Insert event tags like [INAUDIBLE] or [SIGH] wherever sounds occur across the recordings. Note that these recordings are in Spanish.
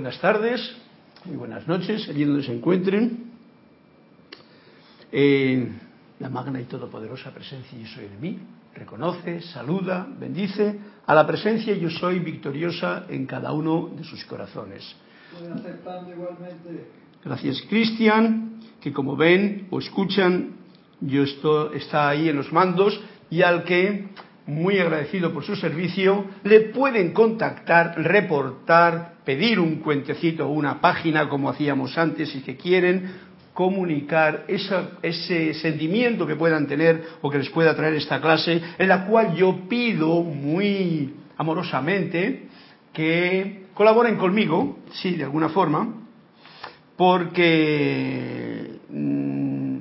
Buenas tardes, muy buenas noches, allí donde se encuentren. Eh, la magna y todopoderosa presencia yo soy de mí, reconoce, saluda, bendice a la presencia yo soy victoriosa en cada uno de sus corazones. Gracias Cristian, que como ven o escuchan, yo estoy, está ahí en los mandos y al que muy agradecido por su servicio, le pueden contactar, reportar, pedir un cuentecito o una página como hacíamos antes si que quieren comunicar ese sentimiento que puedan tener o que les pueda traer esta clase, en la cual yo pido muy amorosamente que colaboren conmigo, sí, de alguna forma, porque mm,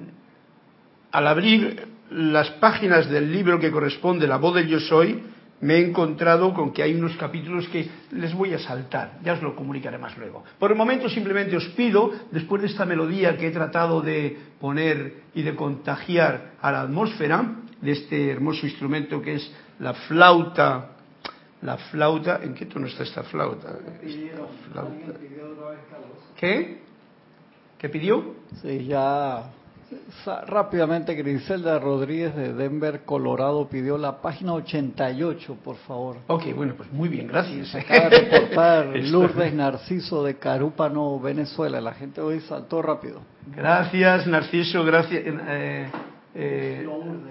al abrir las páginas del libro que corresponde La voz del yo soy, me he encontrado con que hay unos capítulos que les voy a saltar, ya os lo comunicaré más luego. Por el momento simplemente os pido, después de esta melodía que he tratado de poner y de contagiar a la atmósfera, de este hermoso instrumento que es la flauta, la flauta, ¿en qué tono está esta flauta? ¿Qué? ¿Qué pidió? Sí, ya Rápidamente, Griselda Rodríguez de Denver, Colorado, pidió la página 88, por favor. Ok, bueno, pues muy bien, gracias. acaba de [LAUGHS] reportar Lourdes Narciso de Carúpano, Venezuela. La gente hoy saltó rápido. Gracias, Narciso, gracias. Eh, eh,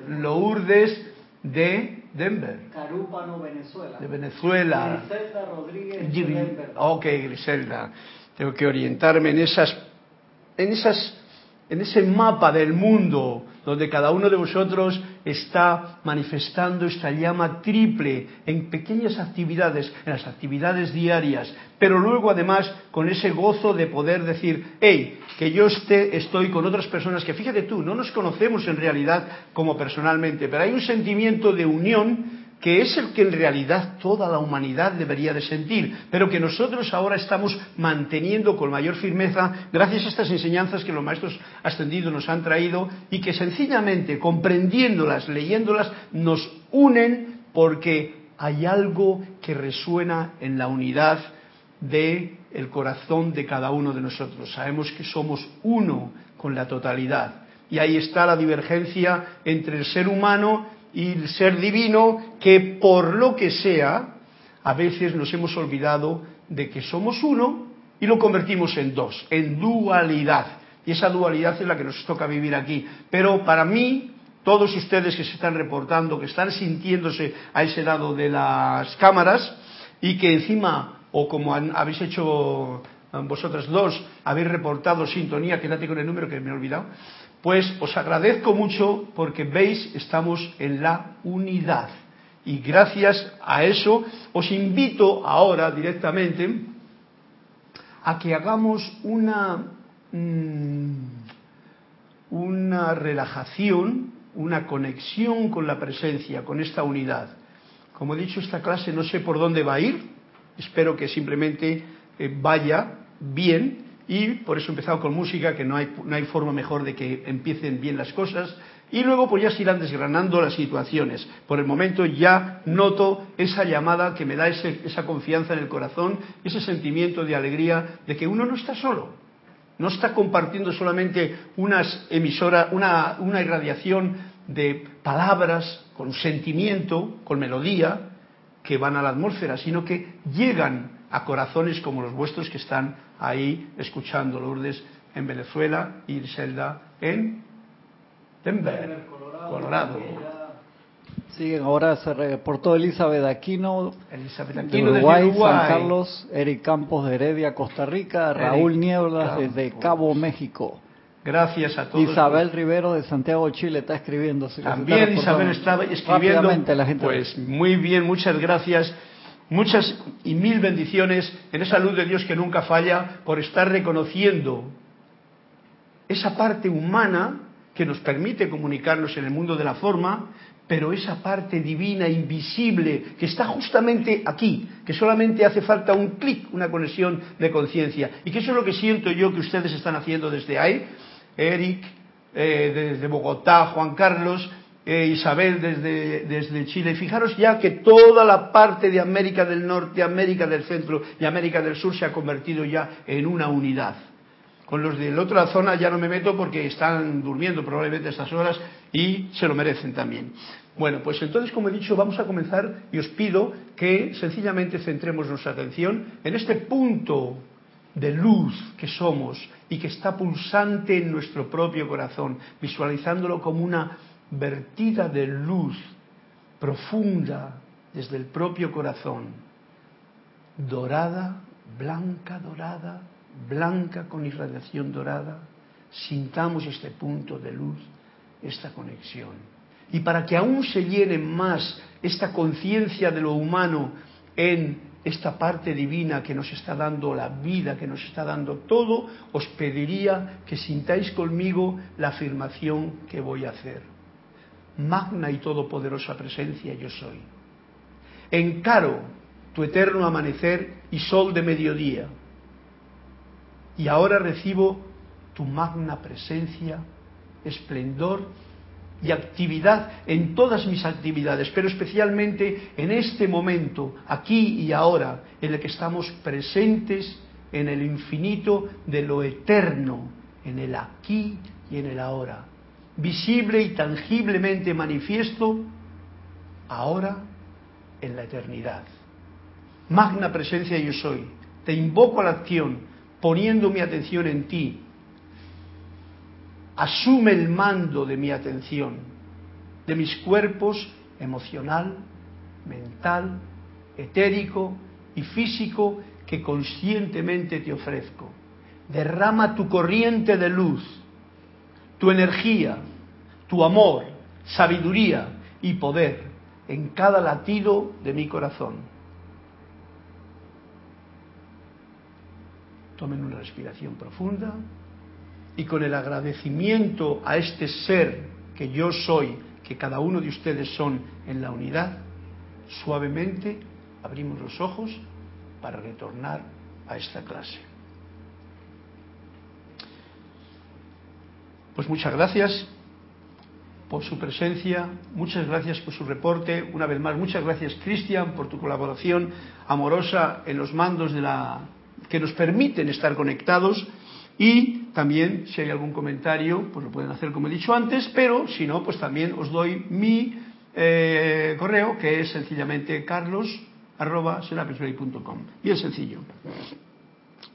Lourdes de Denver. Carúpano, Venezuela. De Venezuela. Griselda Rodríguez de Denver. Ok, Griselda. Tengo que orientarme en esas, en esas en ese mapa del mundo donde cada uno de vosotros está manifestando esta llama triple en pequeñas actividades, en las actividades diarias, pero luego además con ese gozo de poder decir, hey, que yo esté, estoy con otras personas que fíjate tú, no nos conocemos en realidad como personalmente, pero hay un sentimiento de unión que es el que en realidad toda la humanidad debería de sentir, pero que nosotros ahora estamos manteniendo con mayor firmeza gracias a estas enseñanzas que los maestros ascendidos nos han traído y que sencillamente comprendiéndolas, leyéndolas, nos unen porque hay algo que resuena en la unidad de el corazón de cada uno de nosotros. Sabemos que somos uno con la totalidad. Y ahí está la divergencia entre el ser humano y el ser divino que por lo que sea, a veces nos hemos olvidado de que somos uno y lo convertimos en dos, en dualidad. Y esa dualidad es la que nos toca vivir aquí. Pero para mí, todos ustedes que se están reportando, que están sintiéndose a ese lado de las cámaras y que encima, o como habéis hecho vosotras dos, habéis reportado sintonía, quédate con el número que me he olvidado, pues os agradezco mucho porque veis, estamos en la unidad. Y gracias a eso os invito ahora directamente a que hagamos una, mm, una relajación, una conexión con la presencia, con esta unidad. Como he dicho, esta clase no sé por dónde va a ir, espero que simplemente eh, vaya bien y por eso he empezado con música, que no hay, no hay forma mejor de que empiecen bien las cosas. Y luego pues ya se irán desgranando las situaciones. Por el momento ya noto esa llamada que me da esa confianza en el corazón, ese sentimiento de alegría de que uno no está solo. No está compartiendo solamente unas emisora, una, una irradiación de palabras con sentimiento, con melodía, que van a la atmósfera, sino que llegan a corazones como los vuestros que están ahí escuchando Lourdes en Venezuela y Zelda en Denver, Colorado. Siguen ahora, se reportó Elizabeth Aquino, Elizabeth Aquino de Uruguay, San Carlos, Eric Campos de Heredia, Costa Rica, Raúl Nieblas desde Cabo, México. Gracias a todos. Isabel Rivero de Santiago, Chile, está escribiendo. También Isabel está escribiendo. La gente pues muy bien, muchas gracias. Muchas y mil bendiciones en esa luz de Dios que nunca falla por estar reconociendo esa parte humana que nos permite comunicarnos en el mundo de la forma, pero esa parte divina, invisible, que está justamente aquí, que solamente hace falta un clic, una conexión de conciencia. Y que eso es lo que siento yo que ustedes están haciendo desde ahí, Eric, eh, desde Bogotá, Juan Carlos, eh, Isabel desde, desde Chile. Fijaros ya que toda la parte de América del Norte, América del Centro y América del Sur se ha convertido ya en una unidad. Con los de la otra zona ya no me meto porque están durmiendo probablemente estas horas y se lo merecen también. Bueno, pues entonces, como he dicho, vamos a comenzar y os pido que sencillamente centremos nuestra atención en este punto de luz que somos y que está pulsante en nuestro propio corazón, visualizándolo como una vertida de luz profunda desde el propio corazón, dorada, blanca, dorada, blanca con irradiación dorada, sintamos este punto de luz, esta conexión. Y para que aún se llene más esta conciencia de lo humano en esta parte divina que nos está dando la vida, que nos está dando todo, os pediría que sintáis conmigo la afirmación que voy a hacer. Magna y todopoderosa presencia yo soy. Encaro tu eterno amanecer y sol de mediodía. Y ahora recibo tu magna presencia, esplendor y actividad en todas mis actividades, pero especialmente en este momento, aquí y ahora, en el que estamos presentes en el infinito de lo eterno, en el aquí y en el ahora, visible y tangiblemente manifiesto ahora en la eternidad. Magna presencia yo soy, te invoco a la acción, poniendo mi atención en ti, asume el mando de mi atención, de mis cuerpos emocional, mental, etérico y físico que conscientemente te ofrezco. Derrama tu corriente de luz, tu energía, tu amor, sabiduría y poder en cada latido de mi corazón. Tomen una respiración profunda y con el agradecimiento a este ser que yo soy, que cada uno de ustedes son en la unidad, suavemente abrimos los ojos para retornar a esta clase. Pues muchas gracias por su presencia, muchas gracias por su reporte, una vez más, muchas gracias Cristian por tu colaboración amorosa en los mandos de la que nos permiten estar conectados y también, si hay algún comentario, pues lo pueden hacer como he dicho antes, pero si no, pues también os doy mi eh, correo, que es sencillamente carlos.com. Bien sencillo.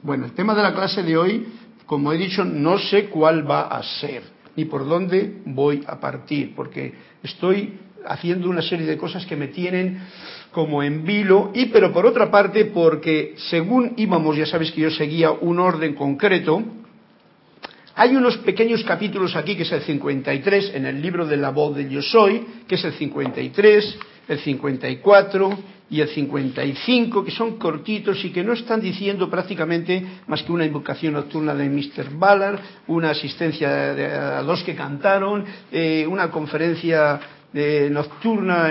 Bueno, el tema de la clase de hoy, como he dicho, no sé cuál va a ser, ni por dónde voy a partir, porque estoy haciendo una serie de cosas que me tienen como en vilo, y pero por otra parte porque según íbamos, ya sabéis que yo seguía un orden concreto, hay unos pequeños capítulos aquí, que es el 53, en el libro de la voz de Yo Soy, que es el 53, el 54 y el 55, que son cortitos y que no están diciendo prácticamente más que una invocación nocturna de Mr. Ballard, una asistencia a dos que cantaron, eh, una conferencia de nocturna.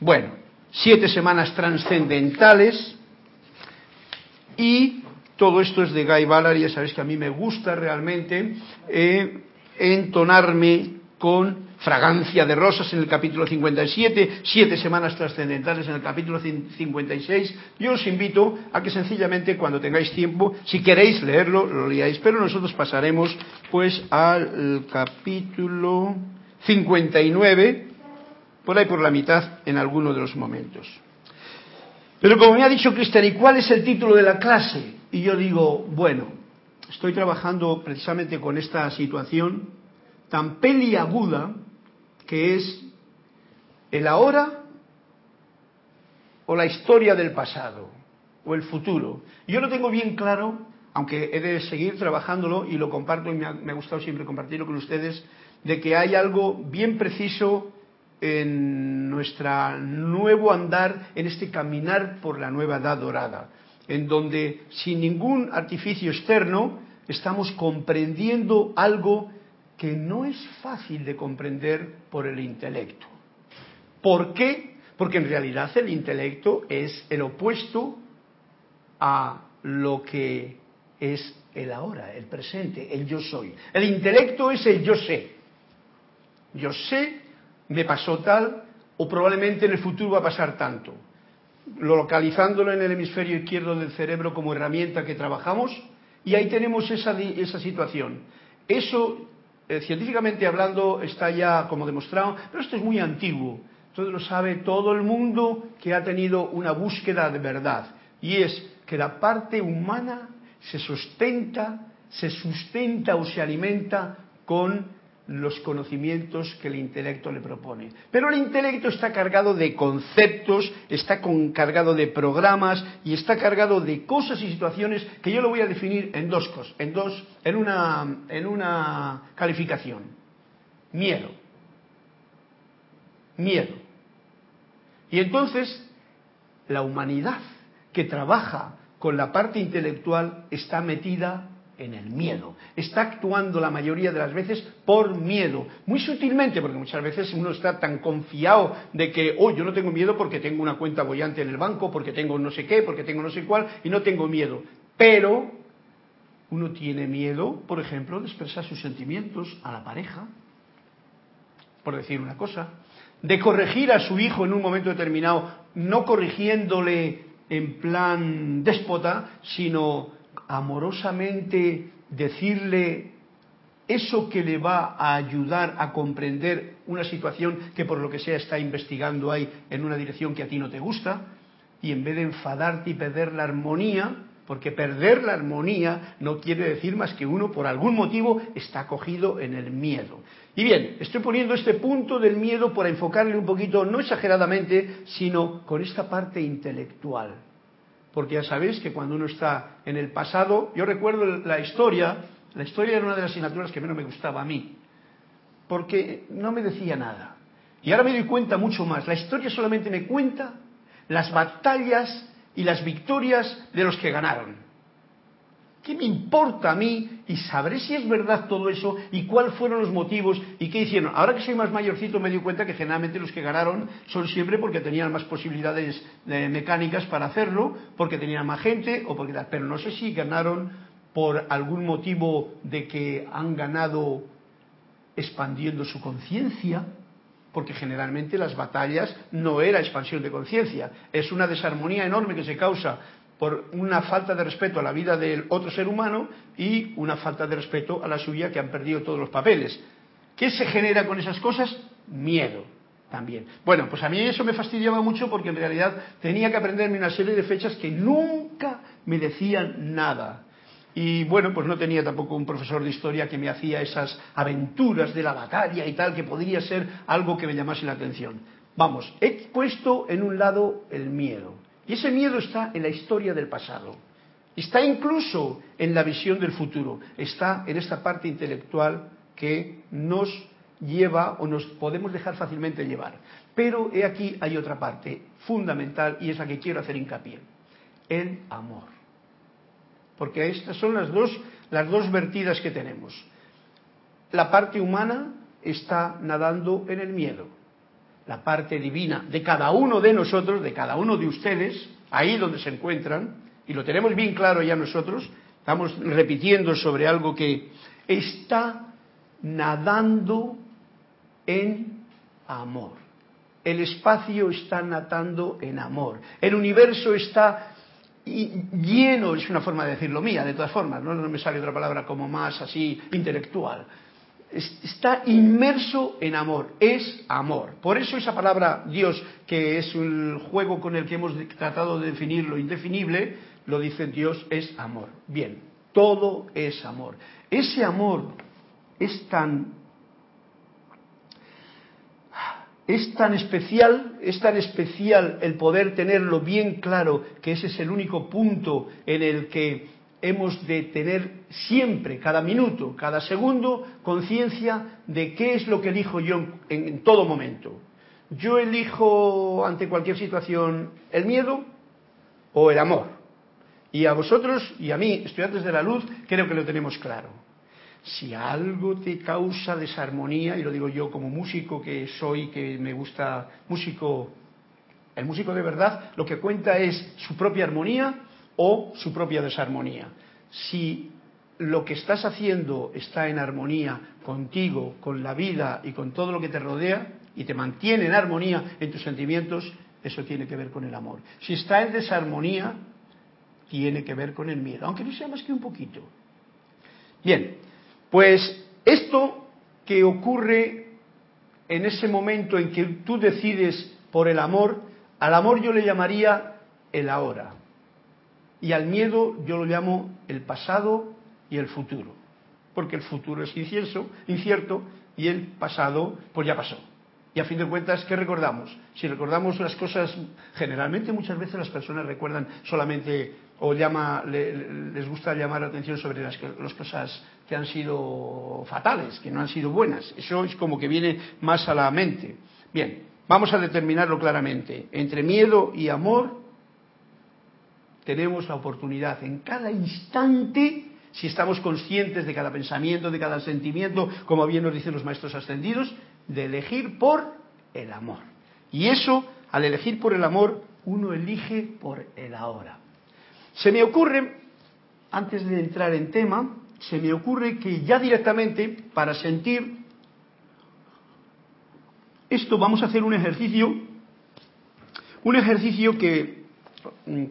bueno, siete semanas trascendentales y todo esto es de Guy Ballard y ya sabéis que a mí me gusta realmente eh, entonarme con fragancia de rosas en el capítulo 57, siete semanas trascendentales en el capítulo 56. Yo os invito a que sencillamente cuando tengáis tiempo, si queréis leerlo, lo leáis, pero nosotros pasaremos pues al capítulo 59, por ahí por la mitad en alguno de los momentos. Pero como me ha dicho Cristian, ¿y cuál es el título de la clase? Y yo digo, bueno, estoy trabajando precisamente con esta situación tan peliaguda que es el ahora o la historia del pasado o el futuro. Yo lo tengo bien claro, aunque he de seguir trabajándolo y lo comparto y me ha, me ha gustado siempre compartirlo con ustedes, de que hay algo bien preciso en nuestro nuevo andar, en este caminar por la nueva edad dorada, en donde sin ningún artificio externo estamos comprendiendo algo que no es fácil de comprender por el intelecto. ¿Por qué? Porque en realidad el intelecto es el opuesto a lo que es el ahora, el presente, el yo soy. El intelecto es el yo sé. Yo sé me pasó tal, o probablemente en el futuro va a pasar tanto. Localizándolo en el hemisferio izquierdo del cerebro como herramienta que trabajamos, y ahí tenemos esa, esa situación. Eso, eh, científicamente hablando, está ya como demostrado, pero esto es muy antiguo. Todo lo sabe todo el mundo que ha tenido una búsqueda de verdad. Y es que la parte humana se sustenta, se sustenta o se alimenta con los conocimientos que el intelecto le propone. Pero el intelecto está cargado de conceptos, está cargado de programas y está cargado de cosas y situaciones que yo lo voy a definir en dos cosas, en dos, en una, en una calificación. Miedo. Miedo. Y entonces, la humanidad que trabaja con la parte intelectual está metida en el miedo. Está actuando la mayoría de las veces por miedo, muy sutilmente, porque muchas veces uno está tan confiado de que, oh, yo no tengo miedo porque tengo una cuenta bollante en el banco, porque tengo no sé qué, porque tengo no sé cuál, y no tengo miedo. Pero uno tiene miedo, por ejemplo, de expresar sus sentimientos a la pareja, por decir una cosa, de corregir a su hijo en un momento determinado, no corrigiéndole en plan déspota, sino amorosamente decirle eso que le va a ayudar a comprender una situación que por lo que sea está investigando ahí en una dirección que a ti no te gusta, y en vez de enfadarte y perder la armonía, porque perder la armonía no quiere decir más que uno por algún motivo está cogido en el miedo. Y bien, estoy poniendo este punto del miedo para enfocarle un poquito, no exageradamente, sino con esta parte intelectual porque ya sabéis que cuando uno está en el pasado, yo recuerdo la historia, la historia era una de las asignaturas que menos me gustaba a mí, porque no me decía nada. Y ahora me doy cuenta mucho más, la historia solamente me cuenta las batallas y las victorias de los que ganaron. ¿Qué me importa a mí? Y sabré si es verdad todo eso y cuáles fueron los motivos y qué hicieron. Ahora que soy más mayorcito me doy cuenta que generalmente los que ganaron son siempre porque tenían más posibilidades mecánicas para hacerlo, porque tenían más gente o porque Pero no sé si ganaron por algún motivo de que han ganado expandiendo su conciencia, porque generalmente las batallas no era expansión de conciencia, es una desarmonía enorme que se causa por una falta de respeto a la vida del otro ser humano y una falta de respeto a la suya que han perdido todos los papeles. ¿Qué se genera con esas cosas? Miedo también. Bueno, pues a mí eso me fastidiaba mucho porque en realidad tenía que aprenderme una serie de fechas que nunca me decían nada. Y bueno, pues no tenía tampoco un profesor de historia que me hacía esas aventuras de la batalla y tal, que podría ser algo que me llamase la atención. Vamos, he puesto en un lado el miedo. Y ese miedo está en la historia del pasado. Está incluso en la visión del futuro. Está en esta parte intelectual que nos lleva o nos podemos dejar fácilmente llevar. Pero aquí hay otra parte fundamental y es la que quiero hacer hincapié. El amor. Porque estas son las dos, las dos vertidas que tenemos. La parte humana está nadando en el miedo la parte divina de cada uno de nosotros, de cada uno de ustedes, ahí donde se encuentran, y lo tenemos bien claro ya nosotros, estamos repitiendo sobre algo que está nadando en amor. El espacio está nadando en amor. El universo está lleno, es una forma de decirlo mía, de todas formas, no, no me sale otra palabra como más así intelectual está inmerso en amor, es amor. Por eso esa palabra Dios, que es un juego con el que hemos tratado de definir lo indefinible, lo dice Dios es amor. Bien, todo es amor. Ese amor es tan es tan especial, es tan especial el poder tenerlo bien claro que ese es el único punto en el que hemos de tener siempre, cada minuto, cada segundo, conciencia de qué es lo que elijo yo en, todo momento. Yo elijo ante cualquier situación el miedo o el amor. Y a vosotros y a mí, estudiantes de la luz, creo que lo tenemos claro. Si algo te causa desarmonía, y lo digo yo como músico que soy, que me gusta músico, el músico de verdad, lo que cuenta es su propia armonía o su propia desarmonía. Si lo que estás haciendo está en armonía contigo, con la vida y con todo lo que te rodea, y te mantiene en armonía en tus sentimientos, eso tiene que ver con el amor. Si está en desarmonía, tiene que ver con el miedo, aunque no sea más que un poquito. Bien, pues esto que ocurre en ese momento en que tú decides por el amor, al amor yo le llamaría el ahora. Y al miedo yo lo llamo el pasado y el futuro. Porque el futuro es incierto, incierto y el pasado pues ya pasó. Y a fin de cuentas, ¿qué recordamos? Si recordamos las cosas, generalmente muchas veces las personas recuerdan solamente o llama, les gusta llamar la atención sobre las, las, cosas que han sido fatales, que no han sido buenas. Eso es como que viene más a la mente. Bien, vamos a determinarlo claramente. Entre miedo y amor tenemos la oportunidad en cada instante, si estamos conscientes de cada pensamiento, de cada sentimiento, como bien nos dicen los maestros ascendidos, de elegir por el amor. Y eso, al elegir por el amor, uno elige por el ahora. Se me ocurre, antes de entrar en tema, se me ocurre que ya directamente, para sentir esto, vamos a hacer un ejercicio, un ejercicio que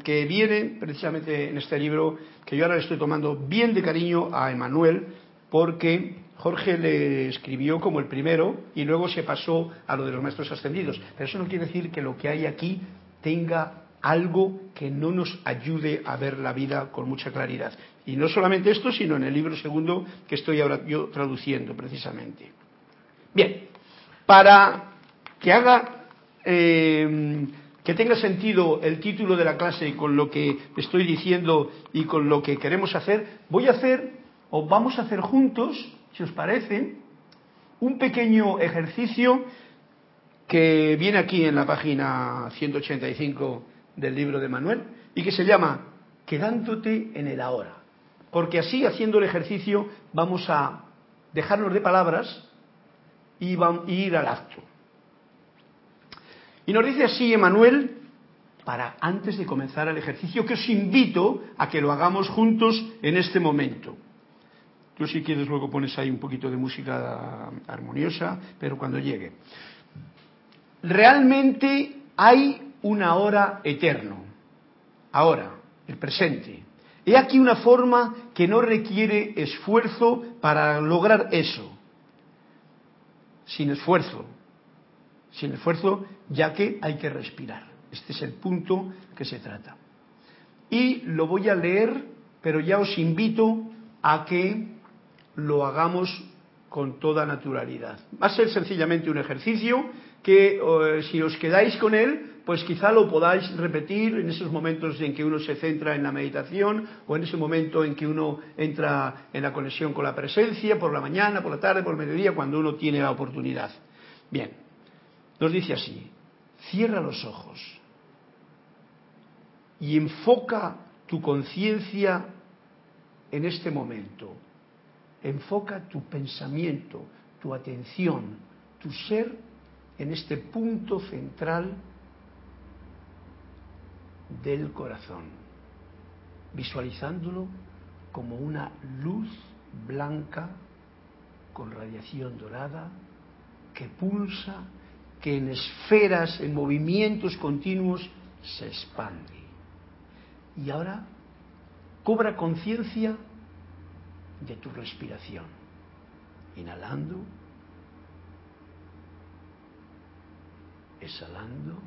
que viene precisamente en este libro, que yo ahora le estoy tomando bien de cariño a Emanuel, porque Jorge le escribió como el primero y luego se pasó a lo de los maestros ascendidos. Pero eso no quiere decir que lo que hay aquí tenga algo que no nos ayude a ver la vida con mucha claridad. Y no solamente esto, sino en el libro segundo que estoy ahora yo traduciendo precisamente. Bien, para que haga eh, que tenga sentido el título de la clase con lo que estoy diciendo y con lo que queremos hacer, voy a hacer, o vamos a hacer juntos, si os parece, un pequeño ejercicio que viene aquí en la página 185 del libro de Manuel y que se llama Quedándote en el ahora. Porque así, haciendo el ejercicio, vamos a dejarnos de palabras y, vamos, ir al acto. Y nos dice así Emanuel, para antes de comenzar el ejercicio, que os invito a que lo hagamos juntos en este momento. Tú si quieres luego pones ahí un poquito de música armoniosa, pero cuando llegue. Realmente hay una hora eterno. Ahora, el presente. He aquí una forma que no requiere esfuerzo para lograr eso. Sin esfuerzo. Sin esfuerzo ya que hay que respirar. Este es el punto que se trata. Y lo voy a leer, pero ya os invito a que lo hagamos con toda naturalidad. Va a ser sencillamente un ejercicio que eh, si os quedáis con él, pues quizá lo podáis repetir en esos momentos en que uno se centra en la meditación o en ese momento en que uno entra en la conexión con la presencia, por la mañana, por la tarde, por el mediodía, cuando uno tiene la oportunidad. Bien, nos dice así, Cierra los ojos y enfoca tu conciencia en este momento. Enfoca tu pensamiento, tu atención, tu ser en este punto central del corazón, visualizándolo como una luz blanca con radiación dorada que pulsa que en esferas, en movimientos continuos, se expande. Y ahora cobra conciencia de tu respiración. Inhalando, exhalando.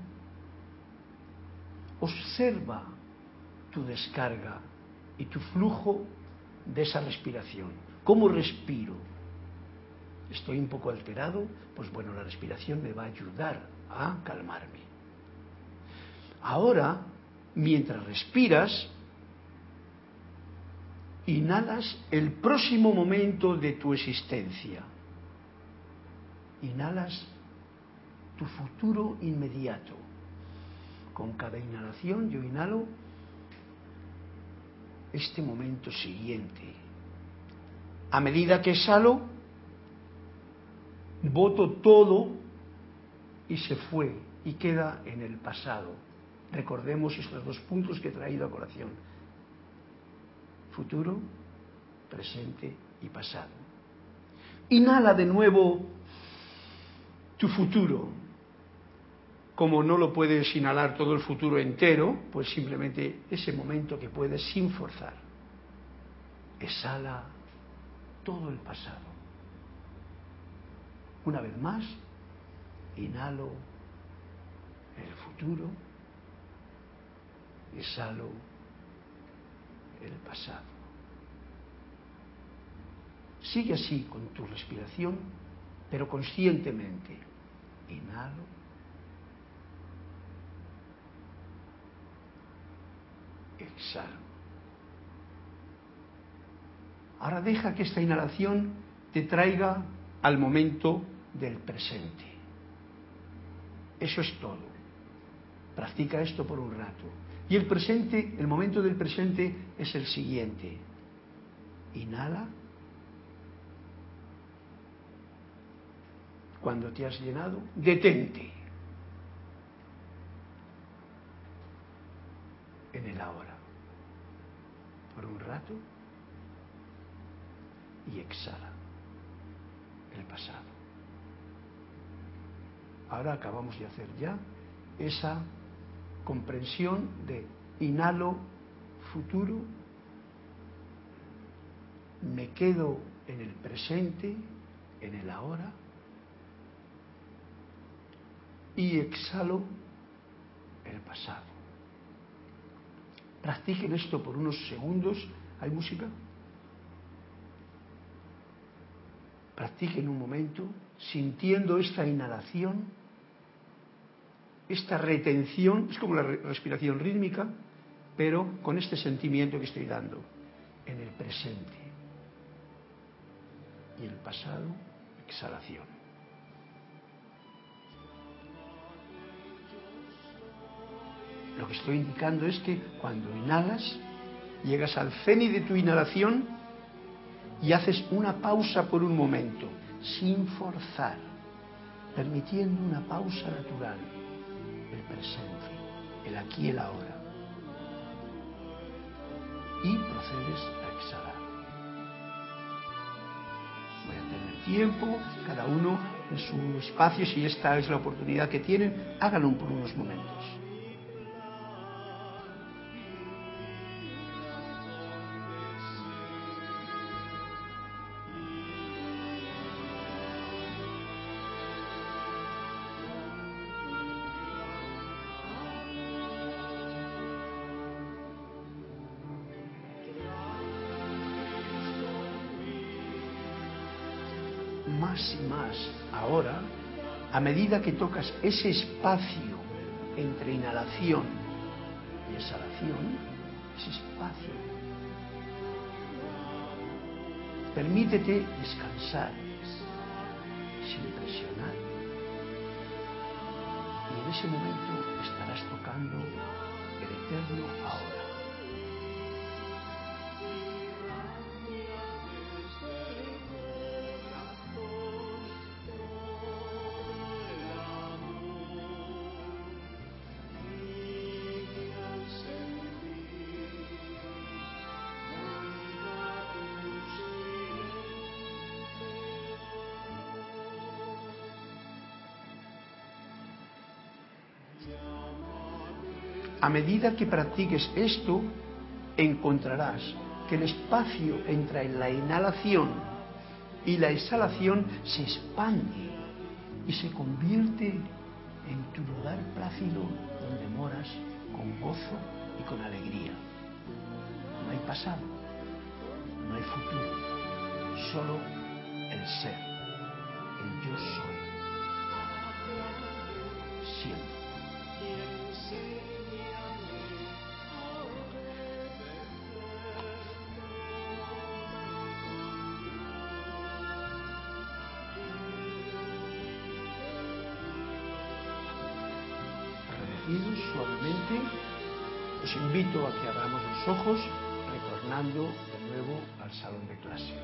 Observa tu descarga y tu flujo de esa respiración. ¿Cómo respiro? Estoy un poco alterado, pues bueno, la respiración me va a ayudar a calmarme. Ahora, mientras respiras, inhalas el próximo momento de tu existencia. Inhalas tu futuro inmediato. Con cada inhalación yo inhalo este momento siguiente. A medida que exhalo, voto todo y se fue y queda en el pasado. Recordemos estos dos puntos que he traído a colación. Futuro, presente y pasado. Inhala de nuevo tu futuro. Como no lo puedes inhalar todo el futuro entero, pues simplemente ese momento que puedes sin forzar. Exhala todo el pasado. Una vez más, inhalo el futuro, exhalo el pasado. Sigue así con tu respiración, pero conscientemente. Inhalo. Exhalo. Ahora deja que esta inhalación te traiga al momento del presente. Eso es todo. Practica esto por un rato. Y el presente, el momento del presente es el siguiente. Inhala. Cuando te has llenado, detente. En el ahora. Por un rato. Y exhala. El pasado. Ahora acabamos de hacer ya esa comprensión de inhalo futuro, me quedo en el presente, en el ahora, y exhalo el pasado. Practiquen esto por unos segundos. ¿Hay música? Practiquen un momento sintiendo esta inhalación esta retención, es como la respiración rítmica, pero con este sentimiento que estoy dando en el presente. Y el pasado, exhalación. Lo que estoy indicando es que cuando inhalas, llegas al ceni de tu inhalación y haces una pausa por un momento, sin forzar, permitiendo una pausa natural el presente, el aquí y el ahora. Y procedes a exhalar. Voy a tener tiempo, cada uno en su espacio, si esta es la oportunidad que tienen, háganlo por unos momentos. Que tocas ese espacio entre inhalación y exhalación, ese espacio, permítete descansar sin presionar. Y en ese momento estarás tocando el eterno ahora. A medida que practiques esto, encontrarás que el espacio entre la inhalación y la exhalación se expande y se convierte en tu lugar plácido donde moras con gozo y con alegría. No hay pasado, no hay futuro, solo el ser, el yo soy. Invito a que abramos los ojos retornando de nuevo al salón de clase.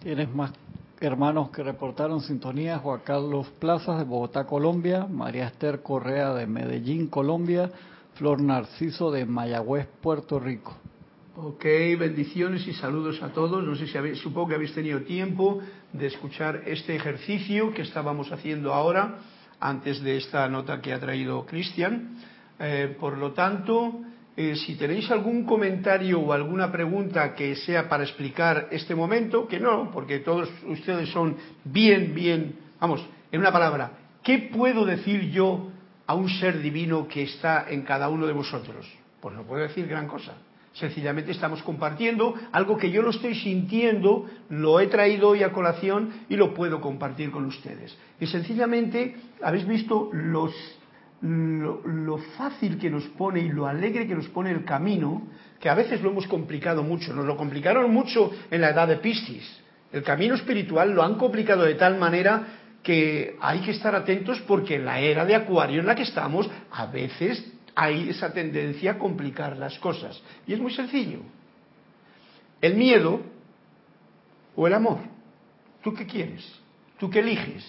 Tienes más hermanos que reportaron sintonía, Juan Carlos Plazas de Bogotá, Colombia, María Esther Correa de Medellín, Colombia, Flor Narciso de Mayagüez, Puerto Rico. Ok, bendiciones y saludos a todos. No sé si habéis, supongo que habéis tenido tiempo de escuchar este ejercicio que estábamos haciendo ahora, antes de esta nota que ha traído Cristian. Eh, por lo tanto, eh, si tenéis algún comentario o alguna pregunta que sea para explicar este momento, que no, porque todos ustedes son bien, bien, vamos, en una palabra, ¿qué puedo decir yo a un ser divino que está en cada uno de vosotros? Pues no puedo decir gran cosa. Sencillamente estamos compartiendo algo que yo lo estoy sintiendo, lo he traído hoy a colación y lo puedo compartir con ustedes. Y sencillamente habéis visto los, lo, fácil que nos pone y lo alegre que nos pone el camino, que a veces lo hemos complicado mucho. Nos lo complicaron mucho en la edad de Piscis. El camino espiritual lo han complicado de tal manera que hay que estar atentos porque en la era de Acuario en la que estamos, a veces hay esa tendencia a complicar las cosas. Y es muy sencillo. El miedo o el amor. ¿Tú qué quieres? ¿Tú qué eliges?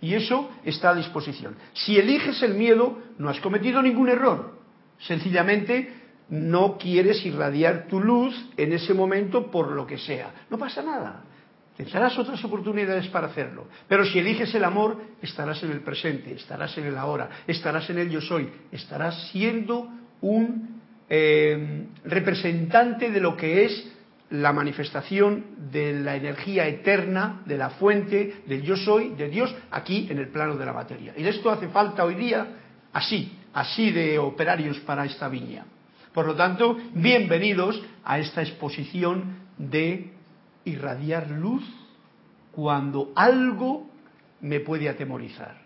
Y eso está a disposición. Si eliges el miedo, no has cometido ningún error. Sencillamente no quieres irradiar tu luz en ese momento por lo que sea. No pasa nada. Tendrás otras oportunidades para hacerlo. Pero si eliges el amor, estarás en el presente, estarás en el ahora, estarás en el yo soy, estarás siendo un eh, representante de lo que es la manifestación de la energía eterna, de la fuente, del yo soy, de Dios, aquí en el plano de la materia. Y de esto hace falta hoy día así, así de operarios para esta viña. Por lo tanto, bienvenidos a esta exposición de irradiar luz cuando algo me puede atemorizar.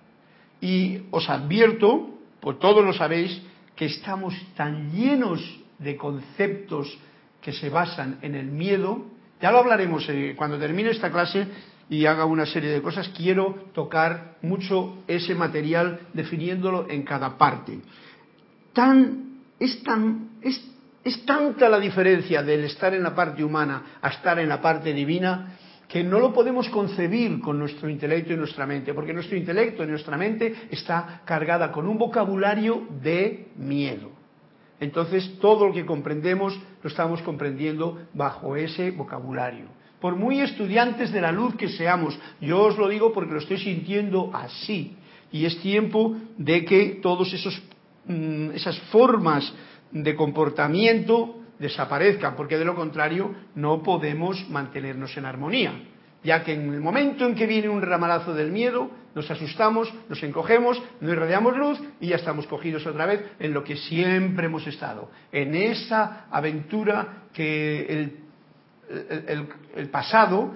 Y os advierto, por todos lo sabéis, que estamos tan llenos de conceptos que se basan en el miedo. Ya lo hablaremos eh, cuando termine esta clase y haga una serie de cosas. Quiero tocar mucho ese material definiéndolo en cada parte. Tan, es, tan, es es tanta la diferencia del estar en la parte humana a estar en la parte divina que no lo podemos concebir con nuestro intelecto y nuestra mente, porque nuestro intelecto y nuestra mente está cargada con un vocabulario de miedo. Entonces todo lo que comprendemos lo estamos comprendiendo bajo ese vocabulario. Por muy estudiantes de la luz que seamos, yo os lo digo porque lo estoy sintiendo así. Y es tiempo de que todas mm, esas formas de comportamiento desaparezcan, porque de lo contrario no podemos mantenernos en armonía, ya que en el momento en que viene un ramalazo del miedo, nos asustamos, nos encogemos, no irradiamos luz y ya estamos cogidos otra vez en lo que siempre hemos estado, en esa aventura que el, el, pasado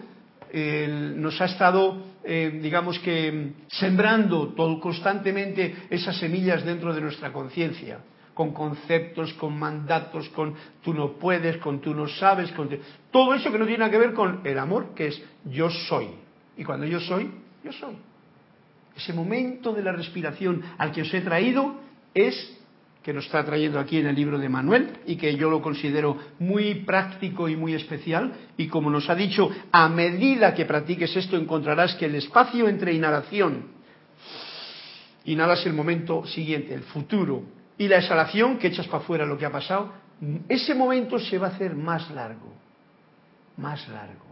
nos ha estado, eh, digamos que, sembrando todo, constantemente esas semillas dentro de nuestra conciencia con conceptos, con mandatos, con tú no puedes, con tú no sabes, con todo eso que no tiene nada que ver con el amor, que es yo soy. Y cuando yo soy, yo soy. Ese momento de la respiración al que os he traído es que nos está trayendo aquí en el libro de Manuel y que yo lo considero muy práctico y muy especial. Y como nos ha dicho, a medida que practiques esto encontrarás que el espacio entre inhalación, inhalas el momento siguiente, el futuro, y la exhalación que echas para afuera lo que ha pasado, ese momento se va a hacer más largo, más largo.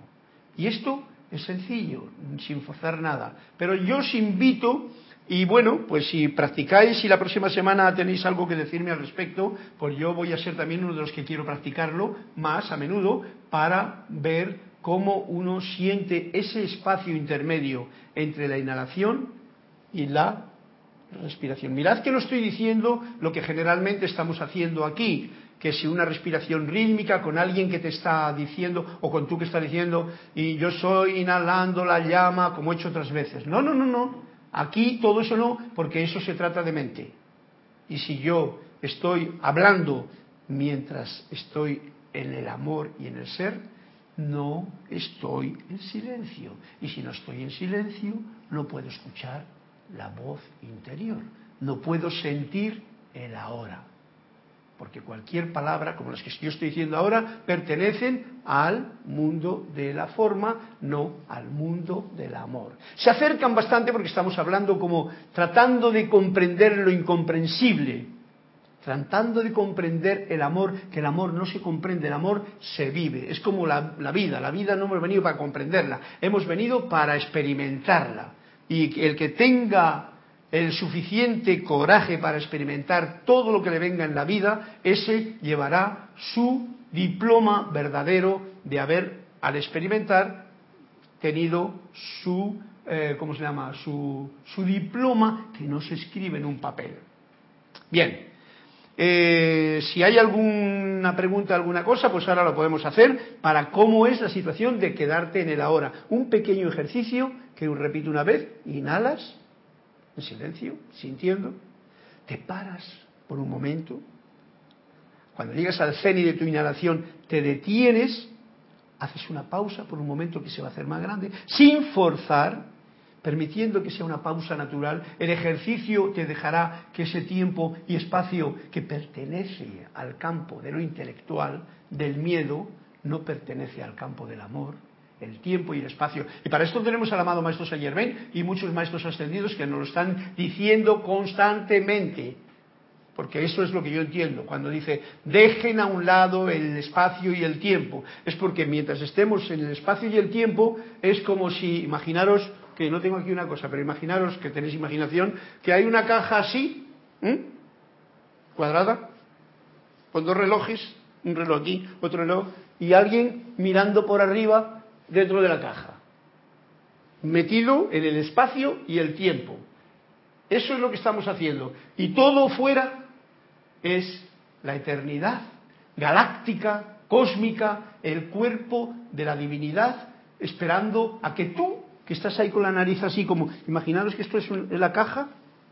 Y esto es sencillo, sin forzar nada. Pero yo os invito, y bueno, pues si practicáis y la próxima semana tenéis algo que decirme al respecto, pues yo voy a ser también uno de los que quiero practicarlo más a menudo para ver cómo uno siente ese espacio intermedio entre la inhalación y la respiración. Mirad que no estoy diciendo lo que generalmente estamos haciendo aquí, que si una respiración rítmica con alguien que te está diciendo o con tú que está diciendo y yo soy inhalando la llama como he hecho otras veces. No, no, no, no. Aquí todo eso no, porque eso se trata de mente. Y si yo estoy hablando mientras estoy en el amor y en el ser, no estoy en silencio. Y si no estoy en silencio, no puedo escuchar la voz interior. No puedo sentir el ahora. Porque cualquier palabra, como las que yo estoy diciendo ahora, pertenecen al mundo de la forma, no al mundo del amor. Se acercan bastante porque estamos hablando como tratando de comprender lo incomprensible. tratando de comprender el amor, que el amor no se comprende, el amor se vive, es como la, vida, la vida no hemos venido para comprenderla, hemos venido para experimentarla. Y el que tenga el suficiente coraje para experimentar todo lo que le venga en la vida, ese llevará su diploma verdadero de haber, al experimentar, tenido su, eh, ¿cómo se llama? Su, su diploma que no se escribe en un papel. Bien, eh, si hay alguna pregunta, alguna cosa, pues ahora lo podemos hacer para cómo es la situación de quedarte en el ahora. Un pequeño ejercicio que repito una vez, inhalas en silencio, sintiendo, te paras por un momento. Cuando llegas al ceni de tu inhalación, te detienes, haces una pausa por un momento que se va a hacer más grande, sin forzar, permitiendo que sea una pausa natural, el ejercicio te dejará que ese tiempo y espacio que pertenece al campo de lo intelectual, del miedo, no pertenece al campo del amor, el tiempo y el espacio. Y para esto tenemos al amado Maestro Saint y muchos maestros ascendidos que nos lo están diciendo constantemente. Porque eso es lo que yo entiendo. Cuando dice, dejen a un lado el espacio y el tiempo. Es porque mientras estemos en el espacio y el tiempo, es como si, imaginaros que no tengo aquí una cosa, pero imaginaros que tenéis imaginación, que hay una caja así, cuadrada, con dos relojes, un reloj aquí, otro reloj, y alguien mirando por arriba dentro de la caja, metido en el espacio y el tiempo. Eso es lo que estamos haciendo. Y todo fuera es la eternidad galáctica, cósmica, el cuerpo de la divinidad, esperando a que tú que estás ahí con la nariz así como, imaginaros que esto es, la caja,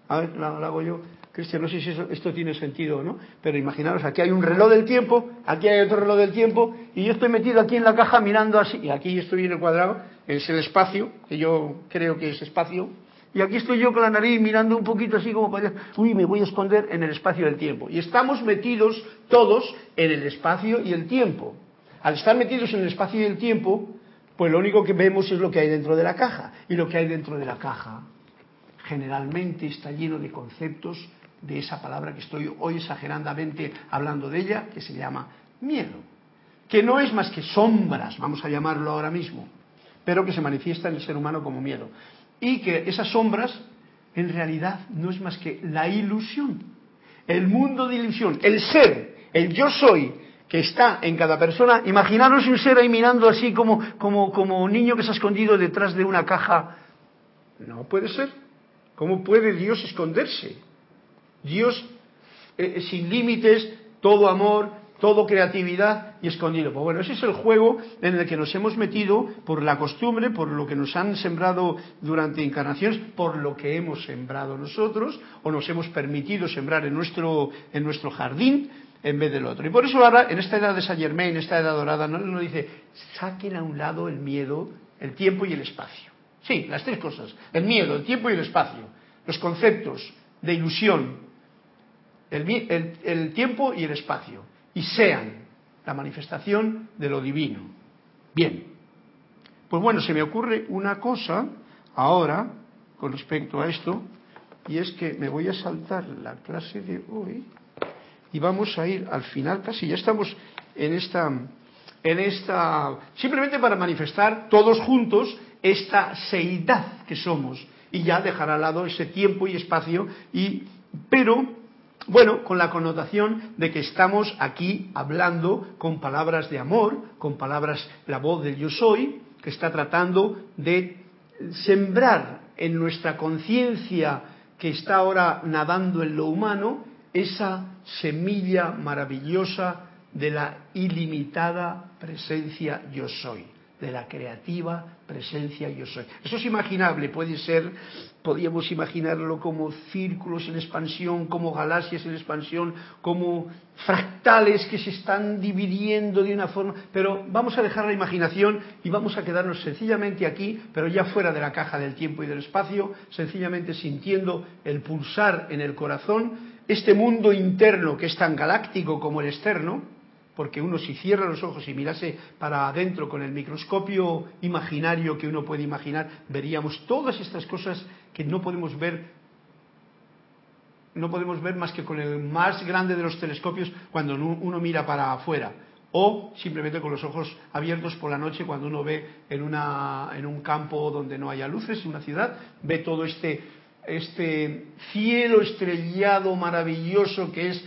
a ver, lo, hago yo, Cristian, no sé si esto tiene sentido o no, pero imaginaros, aquí hay un reloj del tiempo, aquí hay otro reloj del tiempo, y yo estoy metido aquí en la caja mirando así, y aquí estoy en el cuadrado, es el espacio, que yo creo que es espacio, y aquí estoy yo con la nariz mirando un poquito así como para uy, me voy a esconder en el espacio del tiempo. Y estamos metidos todos en el espacio y el tiempo. Al estar metidos en el espacio y el tiempo, pues lo único que vemos es lo que hay dentro de la caja. Y lo que hay dentro de la caja generalmente está lleno de conceptos de esa palabra que estoy hoy exageradamente hablando de ella, que se llama miedo. Que no es más que sombras, vamos a llamarlo ahora mismo, pero que se manifiesta en el ser humano como miedo. Y que esas sombras en realidad no es más que la ilusión, el mundo de ilusión, el ser, el yo soy, que está en cada persona. Imaginaros un ser ahí mirando así como, como, como un niño que se ha escondido detrás de una caja. No puede ser. ¿Cómo puede Dios esconderse? Dios eh, eh, sin límites, todo amor, todo creatividad y escondido. Pues bueno, ese es el juego en el que nos hemos metido por la costumbre, por lo que nos han sembrado durante encarnaciones, por lo que hemos sembrado nosotros o nos hemos permitido sembrar en nuestro, en nuestro jardín en vez del otro. Y por eso ahora, en esta edad de Saint Germain, en esta edad dorada, no nos dice, saquen a un lado el miedo, el tiempo y el espacio. Sí, las tres cosas. El miedo, el tiempo y el espacio. Los conceptos de ilusión, el, tiempo y el espacio. Y sean la manifestación de lo divino. Bien. Pues bueno, se me ocurre una cosa ahora con respecto a esto, y es que me voy a saltar la clase de hoy y vamos a ir al final casi, ya estamos en esta, en esta, simplemente para manifestar todos juntos esta seidad que somos y ya dejar al lado ese tiempo y espacio y, pero, bueno, con la connotación de que estamos aquí hablando con palabras de amor, con palabras, la voz del yo soy, que está tratando de sembrar en nuestra conciencia que está ahora nadando en lo humano, esa semilla maravillosa de la ilimitada presencia yo soy, de la creativa presencia yo soy. Eso es imaginable, puede ser, podríamos imaginarlo como círculos en expansión, como galaxias en expansión, como fractales que se están dividiendo de una forma, pero vamos a dejar la imaginación y vamos a quedarnos sencillamente aquí, pero ya fuera de la caja del tiempo y del espacio, sencillamente sintiendo el pulsar en el corazón este mundo interno que es tan galáctico como el externo, porque uno si cierra los ojos y mirase para adentro con el microscopio imaginario que uno puede imaginar, veríamos todas estas cosas que no podemos ver no podemos ver más que con el más grande de los telescopios cuando uno mira para afuera o simplemente con los ojos abiertos por la noche cuando uno ve en, un campo donde no haya luces, en una ciudad, ve todo este, este cielo estrellado maravilloso que es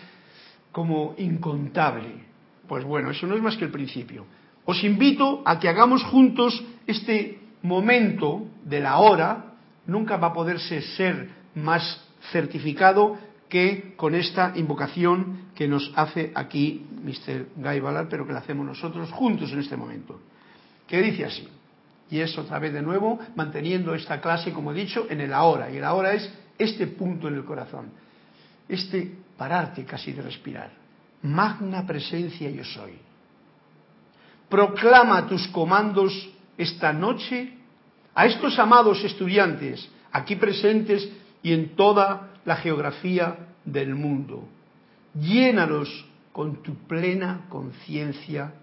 como incontable. Pues bueno, eso no es más que el principio. Os invito a que hagamos juntos este momento de la hora, nunca va a poderse ser más certificado que con esta invocación que nos hace aquí Mr. Guy Ballard, pero que la hacemos nosotros juntos en este momento. Que dice así, y es otra vez de nuevo manteniendo esta clase, como he dicho, en el ahora, y el ahora es este punto en el corazón, este pararte casi de respirar. Magna presencia yo soy. Proclama tus comandos esta noche a estos amados estudiantes aquí presentes y en toda la geografía del mundo. Llénalos con tu plena conciencia,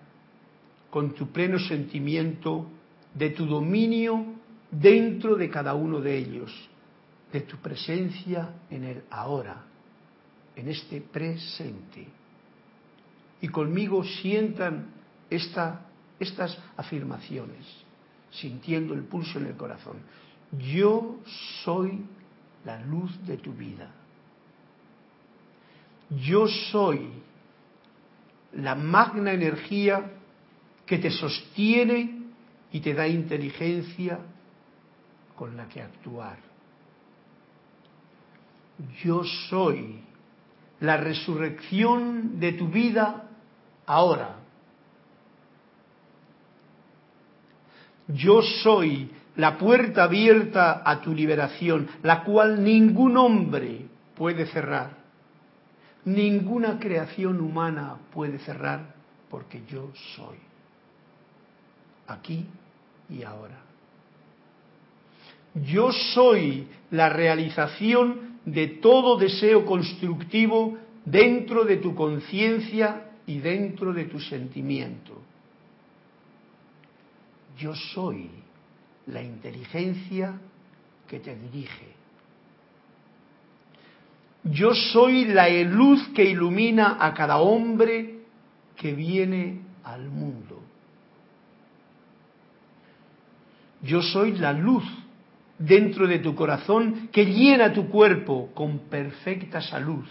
con tu pleno sentimiento de tu dominio dentro de cada uno de ellos, de tu presencia en el ahora, en este presente. Y conmigo sientan estas afirmaciones, sintiendo el pulso en el corazón. Yo soy la luz de tu vida. Yo soy la magna energía que te sostiene y te da inteligencia con la que actuar. Yo soy la resurrección de tu vida ahora. Yo soy la puerta abierta a tu liberación, la cual ningún hombre puede cerrar, ninguna creación humana puede cerrar, porque yo soy, aquí y ahora. Yo soy la realización de todo deseo constructivo dentro de tu conciencia y dentro de tu sentimiento. Yo soy la inteligencia que te dirige. Yo soy la luz que ilumina a cada hombre que viene al mundo. Yo soy la luz dentro de tu corazón que llena tu cuerpo con perfecta salud,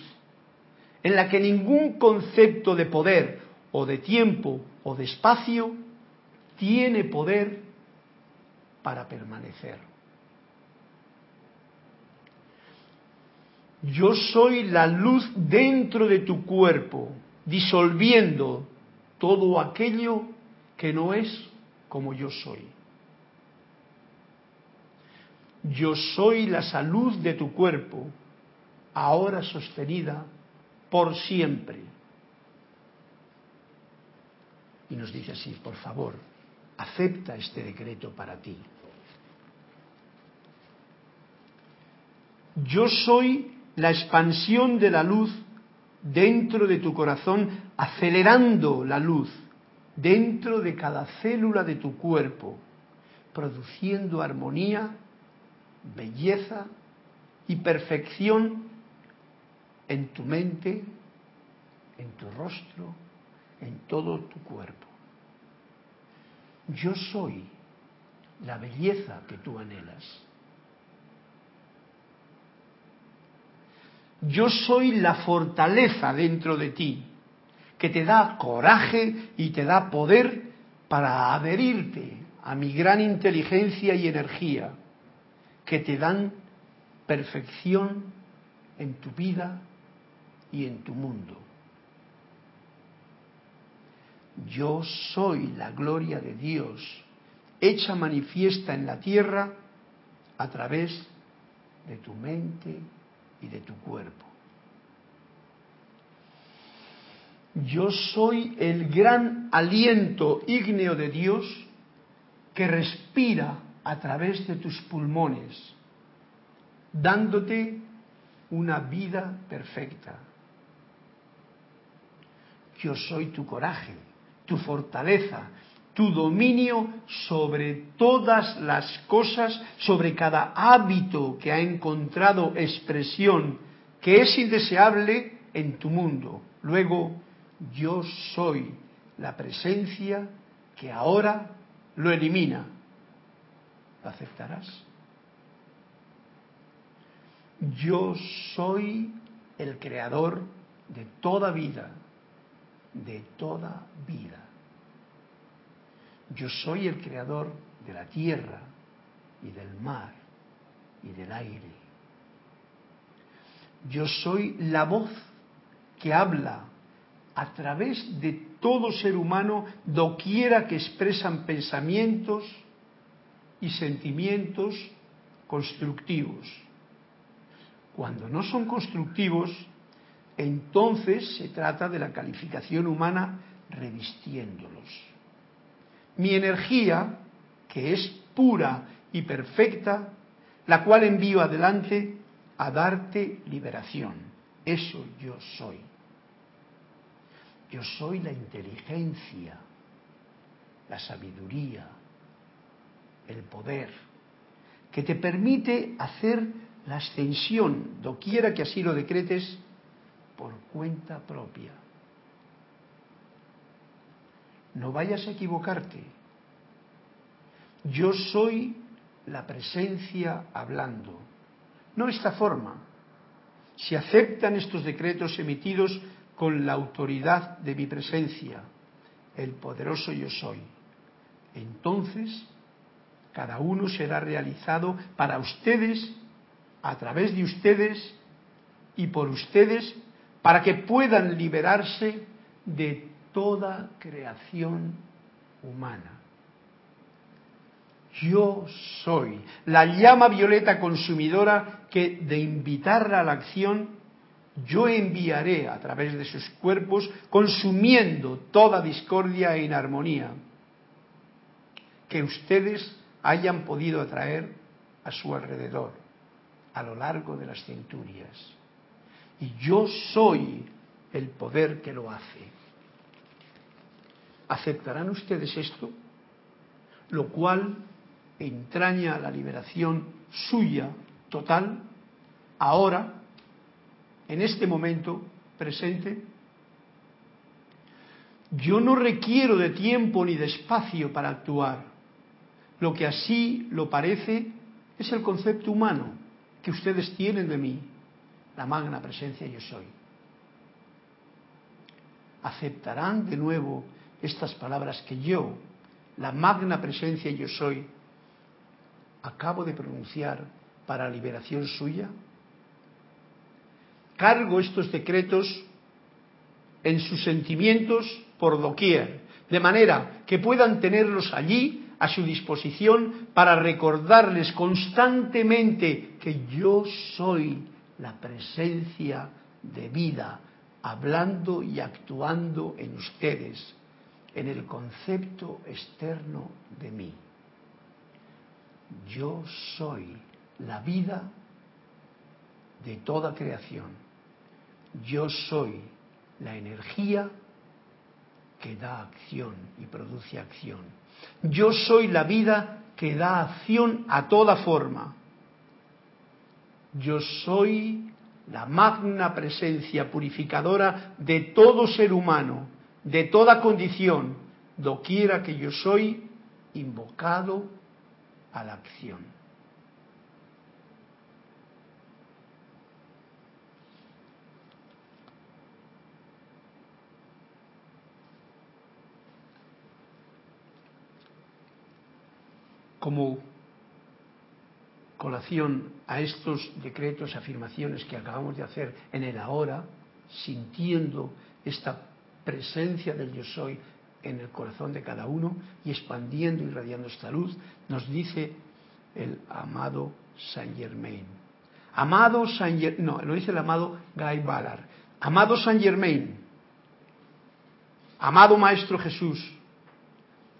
en la que ningún concepto de poder o de tiempo o de espacio tiene poder para permanecer. Yo soy la luz dentro de tu cuerpo, disolviendo todo aquello que no es como yo soy. Yo soy la salud de tu cuerpo, ahora sostenida por siempre. Y nos dice así, por favor, acepta este decreto para ti. Yo soy la expansión de la luz dentro de tu corazón, acelerando la luz dentro de cada célula de tu cuerpo, produciendo armonía, belleza y perfección en tu mente, en tu rostro, en todo tu cuerpo. Yo soy la belleza que tú anhelas. Yo soy la fortaleza dentro de ti, que te da coraje y te da poder para adherirte a mi gran inteligencia y energía, que te dan perfección en tu vida y en tu mundo. Yo soy la gloria de Dios, hecha manifiesta en la tierra a través de tu mente y de tu cuerpo. Yo soy el gran aliento ígneo de Dios que respira a través de tus pulmones, dándote una vida perfecta. Yo soy tu coraje, tu fortaleza, tu dominio sobre todas las cosas, sobre cada hábito que ha encontrado expresión que es indeseable en tu mundo. Luego, yo soy la presencia que ahora lo elimina. ¿Lo aceptarás? Yo soy el creador de toda vida, de toda vida. Yo soy el creador de la tierra y del mar y del aire. Yo soy la voz que habla a través de todo ser humano doquiera que expresan pensamientos y sentimientos constructivos. Cuando no son constructivos, entonces se trata de la calificación humana revistiéndolos. Mi energía, que es pura y perfecta, la cual envío adelante a darte liberación. Eso yo soy. Yo soy la inteligencia, la sabiduría, el poder, que te permite hacer la ascensión, doquiera que así lo decretes, por cuenta propia. No vayas a equivocarte. Yo soy la presencia hablando, no esta forma. Si aceptan estos decretos emitidos con la autoridad de mi presencia, el poderoso yo soy, entonces cada uno será realizado para ustedes, a través de ustedes y por ustedes, para que puedan liberarse de toda creación humana. Yo soy la llama violeta consumidora que de invitarla a la acción yo enviaré a través de sus cuerpos consumiendo toda discordia e inarmonía que ustedes hayan podido atraer a su alrededor a lo largo de las centurias. Y yo soy el poder que lo hace. ¿Aceptarán ustedes esto? Lo cual entraña la liberación suya total ahora, en este momento presente. Yo no requiero de tiempo ni de espacio para actuar. Lo que así lo parece es el concepto humano que ustedes tienen de mí, la magna presencia yo soy. ¿Aceptarán de nuevo estas palabras que yo, la magna presencia yo soy, acabo de pronunciar para liberación suya? Cargo estos decretos en sus sentimientos por doquier, de manera que puedan tenerlos allí a su disposición para recordarles constantemente que yo soy la presencia de vida hablando y actuando en ustedes, en el concepto externo de mí. Yo soy la vida de toda creación. Yo soy la energía que da acción y produce acción. Yo soy la vida que da acción a toda forma. Yo soy la magna presencia purificadora de todo ser humano, de toda condición, doquiera que yo soy invocado a la acción. Como colación a estos decretos, afirmaciones que acabamos de hacer en el ahora, sintiendo esta presencia del yo soy en el corazón de cada uno y expandiendo y irradiando esta luz, nos dice el amado Saint Germain. Amado Saint Germain, no, lo dice el amado Guy Ballard. Amado Saint Germain, amado Maestro Jesús,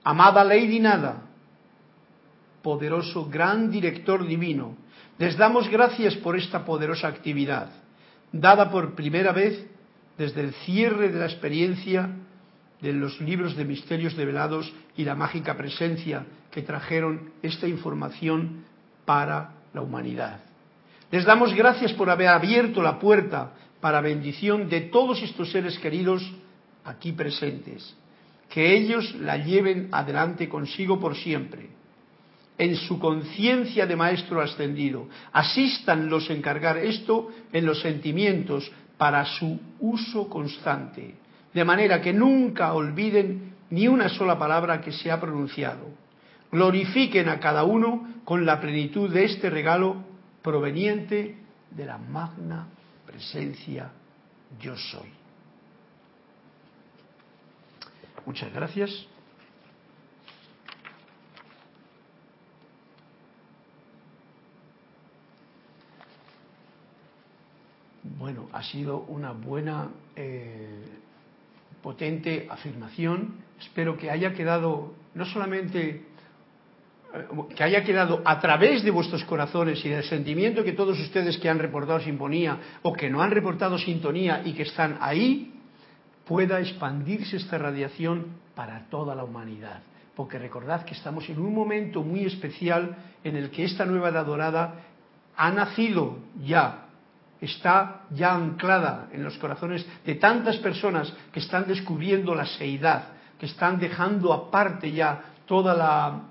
amada Lady Nada, poderoso gran director divino, les damos gracias por esta poderosa actividad, dada por primera vez desde el cierre de la experiencia de los libros de misterios develados y la mágica presencia que trajeron esta información para la humanidad. Les damos gracias por haber abierto la puerta para bendición de todos estos seres queridos aquí presentes. Que ellos la lleven adelante consigo por siempre. En su conciencia de maestro ascendido. Asistan los encargar esto en los sentimientos para su uso constante. De manera que nunca olviden ni una sola palabra que se ha pronunciado. Glorifiquen a cada uno con la plenitud de este regalo proveniente de la magna presencia yo soy. Muchas gracias. Bueno, ha sido una buena, eh, potente afirmación. Espero que haya quedado no solamente eh, que haya quedado a través de vuestros corazones y del sentimiento que todos ustedes que han reportado sintonía o que no han reportado sintonía y que están ahí, pueda expandirse esta radiación para toda la humanidad. Porque recordad que estamos en un momento muy especial en el que esta nueva edad dorada ha nacido ya, está ya anclada en los corazones de tantas personas que están descubriendo la seidad, que están dejando aparte ya toda la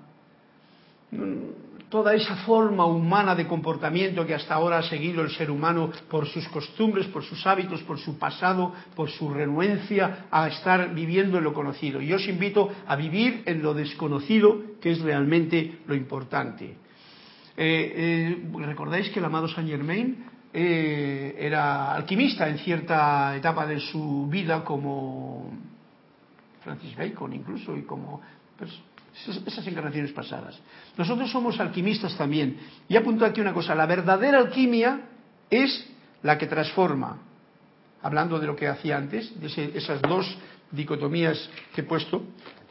toda esa forma humana de comportamiento que hasta ahora ha seguido el ser humano por sus costumbres, por sus hábitos, por su pasado, por su renuencia a estar viviendo en lo conocido. Y os invito a vivir en lo desconocido, que es realmente lo importante. Eh, eh, ¿Recordáis que el amado Saint Germain eh, era alquimista en cierta etapa de su vida como Francis Bacon incluso y como esas encarnaciones pasadas. Nosotros somos alquimistas también. Y apunto aquí una cosa, la verdadera alquimia es la que transforma, hablando de lo que hacía antes, de esas dos dicotomías que he puesto,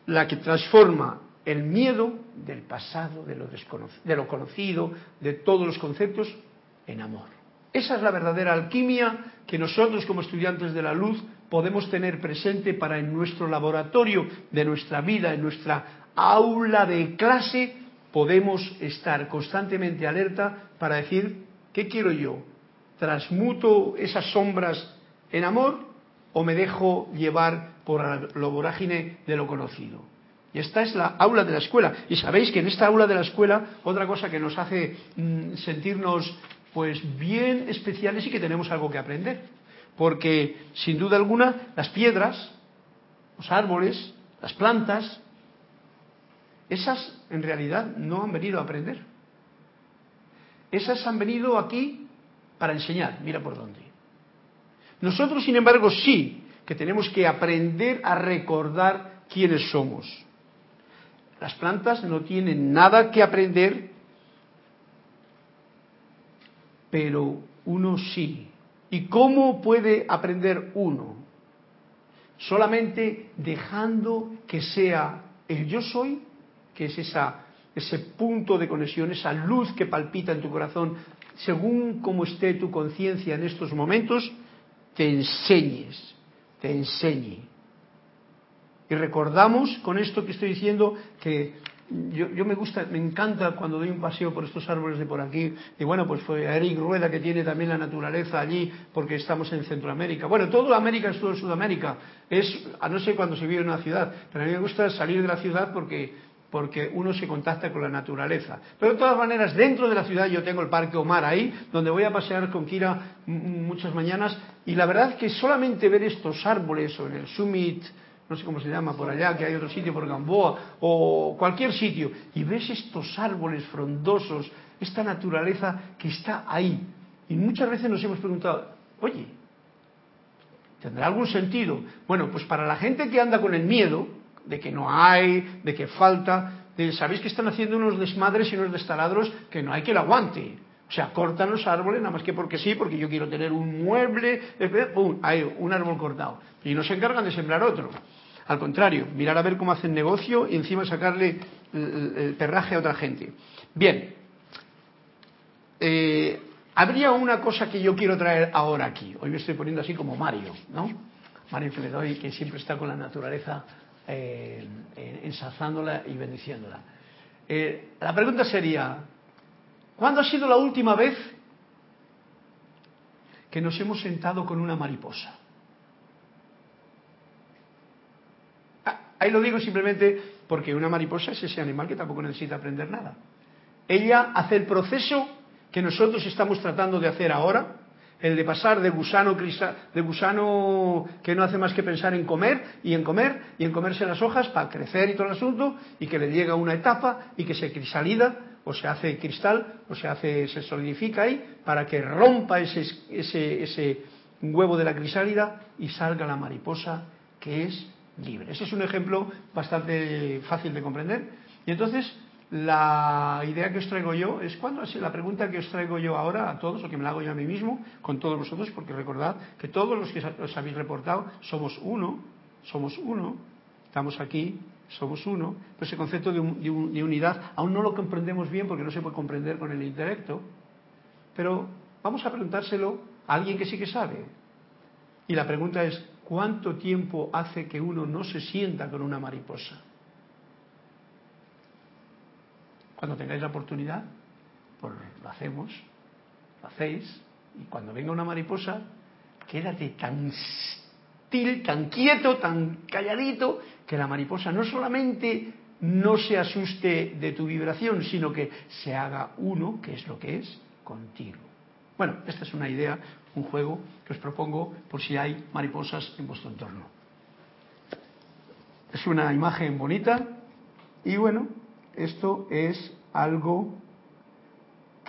la que transforma el miedo del pasado, de lo, de lo conocido, de todos los conceptos, en amor. Esa es la verdadera alquimia que nosotros como estudiantes de la luz podemos tener presente para en nuestro laboratorio de nuestra vida, en nuestra aula de clase, podemos estar constantemente alerta para decir, ¿qué quiero yo? ¿Transmuto esas sombras en amor o me dejo llevar por lo vorágine de lo conocido? Y esta es la aula de la escuela. Y sabéis que en esta aula de la escuela, otra cosa que nos hace mm, sentirnos pues bien especiales y que tenemos algo que aprender. Porque, sin duda alguna, las piedras, los árboles, las plantas, esas en realidad no han venido a aprender. Esas han venido aquí para enseñar, mira por dónde. Nosotros, sin embargo, sí que tenemos que aprender a recordar quiénes somos. Las plantas no tienen nada que aprender, pero uno sí. ¿Y cómo puede aprender uno? Solamente dejando que sea el yo soy que es ese punto de conexión, esa luz que palpita en tu corazón, según como esté tu conciencia en estos momentos, te enseñes, te enseñe. Y recordamos con esto que estoy diciendo que yo, yo, me gusta, me encanta cuando doy un paseo por estos árboles de por aquí, y bueno, pues fue Eric Rueda que tiene también la naturaleza allí, porque estamos en Centroamérica. Bueno, toda América es todo Sudamérica, es, a no ser cuando se vive en una ciudad, pero a mí me gusta salir de la ciudad porque porque uno se contacta con la naturaleza. Pero de todas maneras, dentro de la ciudad yo tengo el Parque Omar ahí, donde voy a pasear con Kira muchas mañanas, y la verdad que solamente ver estos árboles, o en el Summit, no sé cómo se llama por allá, que hay otro sitio por Gamboa, o cualquier sitio, y ves estos árboles frondosos, esta naturaleza que está ahí. Y muchas veces nos hemos preguntado, oye, ¿tendrá algún sentido? Bueno, pues para la gente que anda con el miedo, de que no hay, de que falta. Sabéis que están haciendo unos desmadres y unos destaladros que no hay que lo aguante. O sea, cortan los árboles nada más que porque sí, porque yo quiero tener un mueble, ¡pum! hay un árbol cortado. Y no se encargan de sembrar otro. Al contrario, mirar a ver cómo hacen negocio y encima sacarle el, perraje a otra gente. Bien, eh, habría una cosa que yo quiero traer ahora aquí. Hoy me estoy poniendo así como Mario, ¿no? Mario que que siempre está con la naturaleza eh, ensalzándola y bendiciéndola. Eh, la pregunta sería, ¿cuándo ha sido la última vez que nos hemos sentado con una mariposa. Ahí lo digo simplemente porque una mariposa es ese animal que tampoco necesita aprender nada. Ella hace el proceso que nosotros estamos tratando de hacer ahora, el de pasar de gusano, de gusano que no hace más que pensar en comer y en comer y en comerse las hojas para crecer y todo el asunto y que le llega una etapa y que se crisalida o se hace cristal o se hace se solidifica ahí para que rompa ese, ese, ese huevo de la crisálida y salga la mariposa que es libre. Ese es un ejemplo bastante fácil de comprender. Y entonces la idea que os traigo yo es cuando la pregunta que os traigo yo ahora a todos, o que me la hago yo a mí mismo, con todos vosotros, porque recordad que todos los que os habéis reportado somos uno, somos uno, estamos aquí, somos uno, pero ese concepto de, de unidad aún no lo comprendemos bien porque no se puede comprender con el intelecto, pero vamos a preguntárselo a alguien que sí que sabe. Y la pregunta es, ¿cuánto tiempo hace que uno no se sienta con una mariposa? Cuando tengáis la oportunidad, pues lo hacemos, lo hacéis, y cuando venga una mariposa, quédate tan still, tan quieto, tan calladito, que la mariposa no solamente no se asuste de tu vibración, sino que se haga uno, que es lo que es, contigo. Bueno, esta es una idea, un juego que os propongo por si hay mariposas en vuestro entorno. Es una imagen bonita y bueno, esto es algo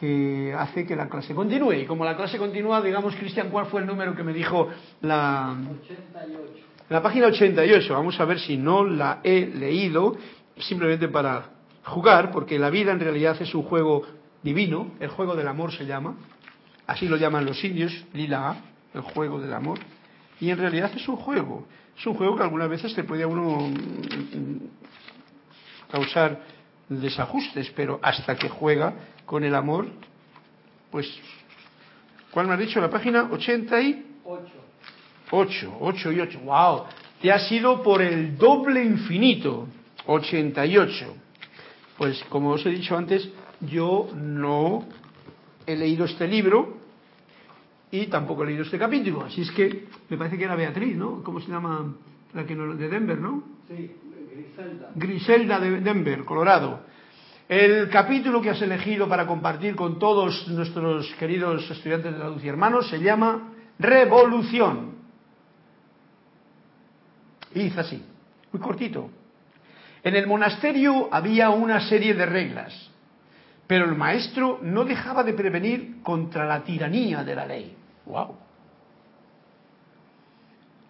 que hace que la clase continúe. Y como la clase continúa, digamos, Cristian, ¿cuál fue el número que me dijo la... 88. La página 88. Vamos a ver si no la he leído, simplemente para jugar, porque la vida en realidad es un juego divino, el juego del amor se llama, así lo llaman los indios, lila, el juego del amor, y en realidad es un juego, es un juego que algunas veces te puede a uno causar desajustes, pero hasta que juega con el amor, pues, ¿cuál me ha dicho? La página 88. 8, 8 y 8, wow, te ha sido por el doble infinito, 88. Pues como os he dicho antes, yo no he leído este libro y tampoco he leído este capítulo, así es que me parece que era Beatriz, ¿no? ¿Cómo se llama? La que de Denver, ¿no? Sí. Griselda. Griselda de Denver, Colorado. El capítulo que has elegido para compartir con todos nuestros queridos estudiantes de la luz y hermanos se llama Revolución. Y dice así, muy cortito. En el monasterio había una serie de reglas, pero el maestro no dejaba de prevenir contra la tiranía de la ley. ¡Wow!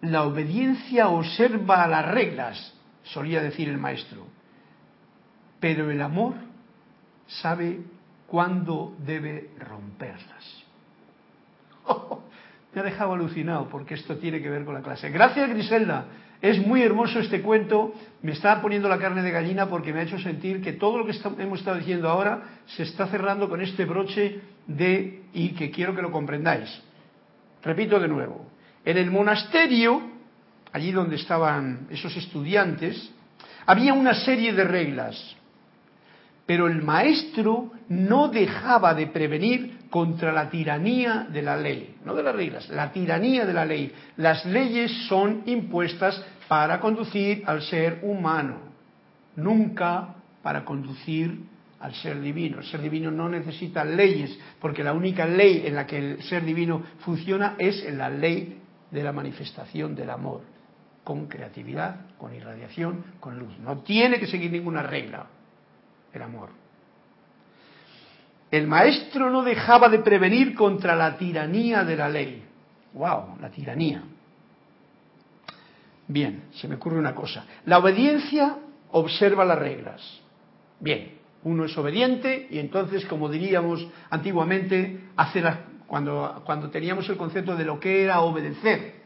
La obediencia observa las reglas, solía decir el maestro. Pero el amor sabe cuándo debe romperlas. [LAUGHS] me ha dejado alucinado porque esto tiene que ver con la clase. Gracias Griselda, es muy hermoso este cuento, me está poniendo la carne de gallina porque me ha hecho sentir que todo lo que hemos estado diciendo ahora se está cerrando con este broche de y que quiero que lo comprendáis. Repito de nuevo, en el monasterio allí donde estaban esos estudiantes, había una serie de reglas, pero el maestro no dejaba de prevenir contra la tiranía de la ley, no de las reglas, la tiranía de la ley. Las leyes son impuestas para conducir al ser humano, nunca para conducir al ser divino. El ser divino no necesita leyes, porque la única ley en la que el ser divino funciona es en la ley de la manifestación del amor con creatividad, con irradiación, con luz. No tiene que seguir ninguna regla el amor. El maestro no dejaba de prevenir contra la tiranía de la ley. ¡Wow! La tiranía. Bien, se me ocurre una cosa. La obediencia observa las reglas. Bien, uno es obediente y entonces, como diríamos antiguamente, hace cuando, teníamos el concepto de lo que era obedecer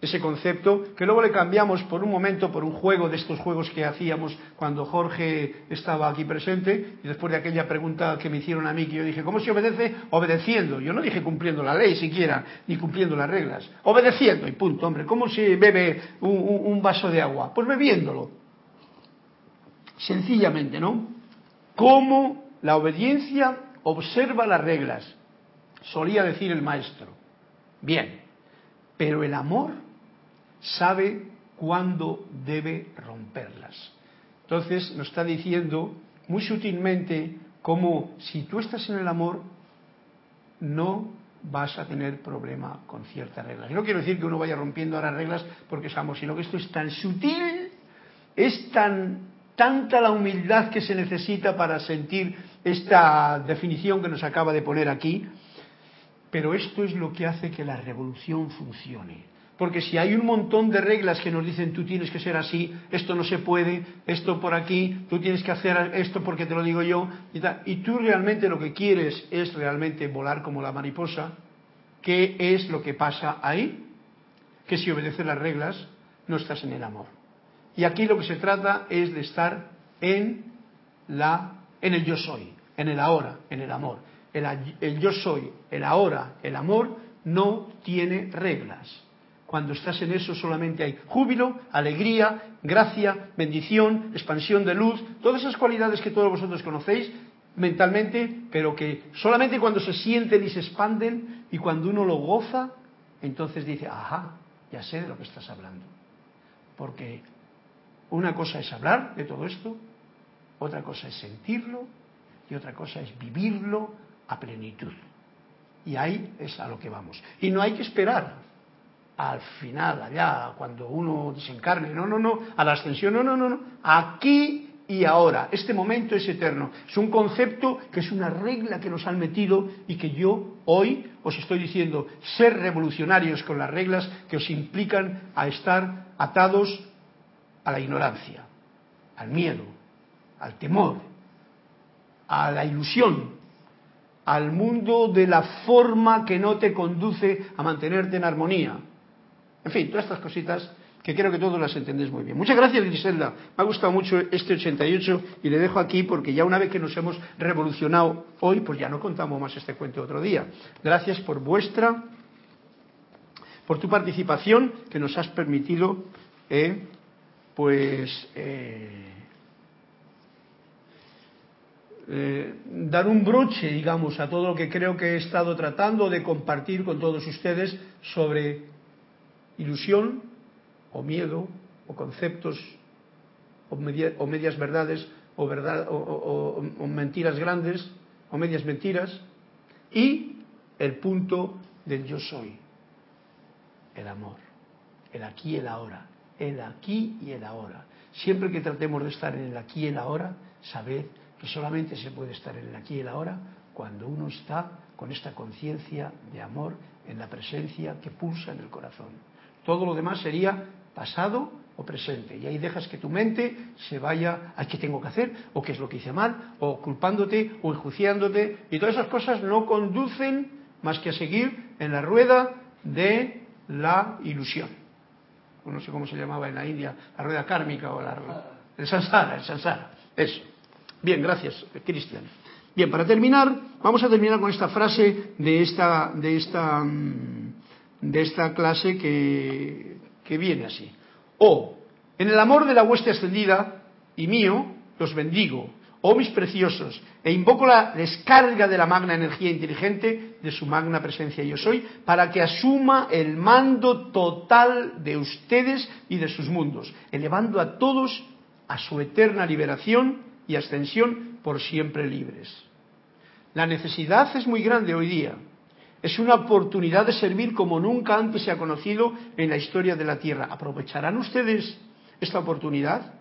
ese concepto, que luego le cambiamos por un momento por un juego de estos juegos que hacíamos cuando Jorge estaba aquí presente, y después de aquella pregunta que me hicieron a mí, que yo dije, ¿cómo se obedece? Obedeciendo. Yo no dije cumpliendo la ley siquiera, ni cumpliendo las reglas. Obedeciendo, y punto, hombre. ¿Cómo se bebe un vaso de agua? Pues bebiéndolo. Sencillamente, ¿no? ¿Cómo la obediencia observa las reglas? Solía decir el maestro. Bien, pero el amor sabe cuándo debe romperlas. Entonces nos está diciendo muy sutilmente cómo si tú estás en el amor no vas a tener problema con ciertas reglas. No quiero decir que uno vaya rompiendo las reglas porque es amor, sino que esto es tan sutil, es tan tanta la humildad que se necesita para sentir esta definición que nos acaba de poner aquí, pero esto es lo que hace que la revolución funcione. Porque si hay un montón de reglas que nos dicen tú tienes que ser así, esto no se puede, esto por aquí, tú tienes que hacer esto porque te lo digo yo, y, tú realmente lo que quieres es realmente volar como la mariposa, ¿qué es lo que pasa ahí? Que si obedeces las reglas no estás en el amor. Y aquí lo que se trata es de estar en la en el yo soy, en el ahora, en el amor. El, el yo soy, el ahora, el amor no tiene reglas cuando estás en eso solamente hay júbilo, alegría, gracia, bendición, expansión de luz, todas esas cualidades que todos vosotros conocéis mentalmente, pero que solamente cuando se sienten y se expanden y cuando uno lo goza, entonces dice, ajá, ya sé de lo que estás hablando. Porque una cosa es hablar de todo esto, otra cosa es sentirlo y otra cosa es vivirlo a plenitud. Y ahí es a lo que vamos. Y no hay que esperar al final, allá, cuando uno desencarne, no, no, no, a la ascensión, no, no, no, no, aquí y ahora, este momento es eterno, es un concepto que es una regla que nos han metido y que yo hoy os estoy diciendo, ser revolucionarios con las reglas que os implican a estar atados a la ignorancia, al miedo, al temor, a la ilusión, al mundo de la forma que no te conduce a mantenerte en armonía, en fin, todas estas cositas que creo que todos las entendéis muy bien. Muchas gracias, Griselda. Me ha gustado mucho este 88 y le dejo aquí porque ya una vez que nos hemos revolucionado hoy, pues ya no contamos más este cuento otro día. Gracias por vuestra, por tu participación que nos has permitido, eh, pues, eh, eh, dar un broche, digamos, a todo lo que creo que he estado tratando de compartir con todos ustedes sobre ilusión o miedo o conceptos o, medias verdades o, o mentiras grandes o medias mentiras y el punto del yo soy, el amor, el aquí y el ahora, el aquí y el ahora. Siempre que tratemos de estar en el aquí y el ahora, sabed que solamente se puede estar en el aquí y el ahora cuando uno está con esta conciencia de amor en la presencia que pulsa en el corazón. Todo lo demás sería pasado o presente. Y ahí dejas que tu mente se vaya a qué tengo que hacer, o qué es lo que hice mal, o culpándote, o enjuiciándote. Y todas esas cosas no conducen más que a seguir en la rueda de la ilusión. No sé cómo se llamaba en la India, la rueda kármica o la. El sansara, el sansara. Eso. Bien, gracias, Cristian. Bien, para terminar, vamos a terminar con esta frase de esta, de esta mm, de esta clase que, que viene así. O, en el amor de la hueste ascendida y mío, los bendigo, oh mis preciosos, e invoco la descarga de la magna energía inteligente de su magna presencia yo soy, para que asuma el mando total de ustedes y de sus mundos, elevando a todos a su eterna liberación y ascensión por siempre libres. La necesidad es muy grande hoy día es una oportunidad de servir como nunca antes se ha conocido en la historia de la Tierra. ¿Aprovecharán ustedes esta oportunidad?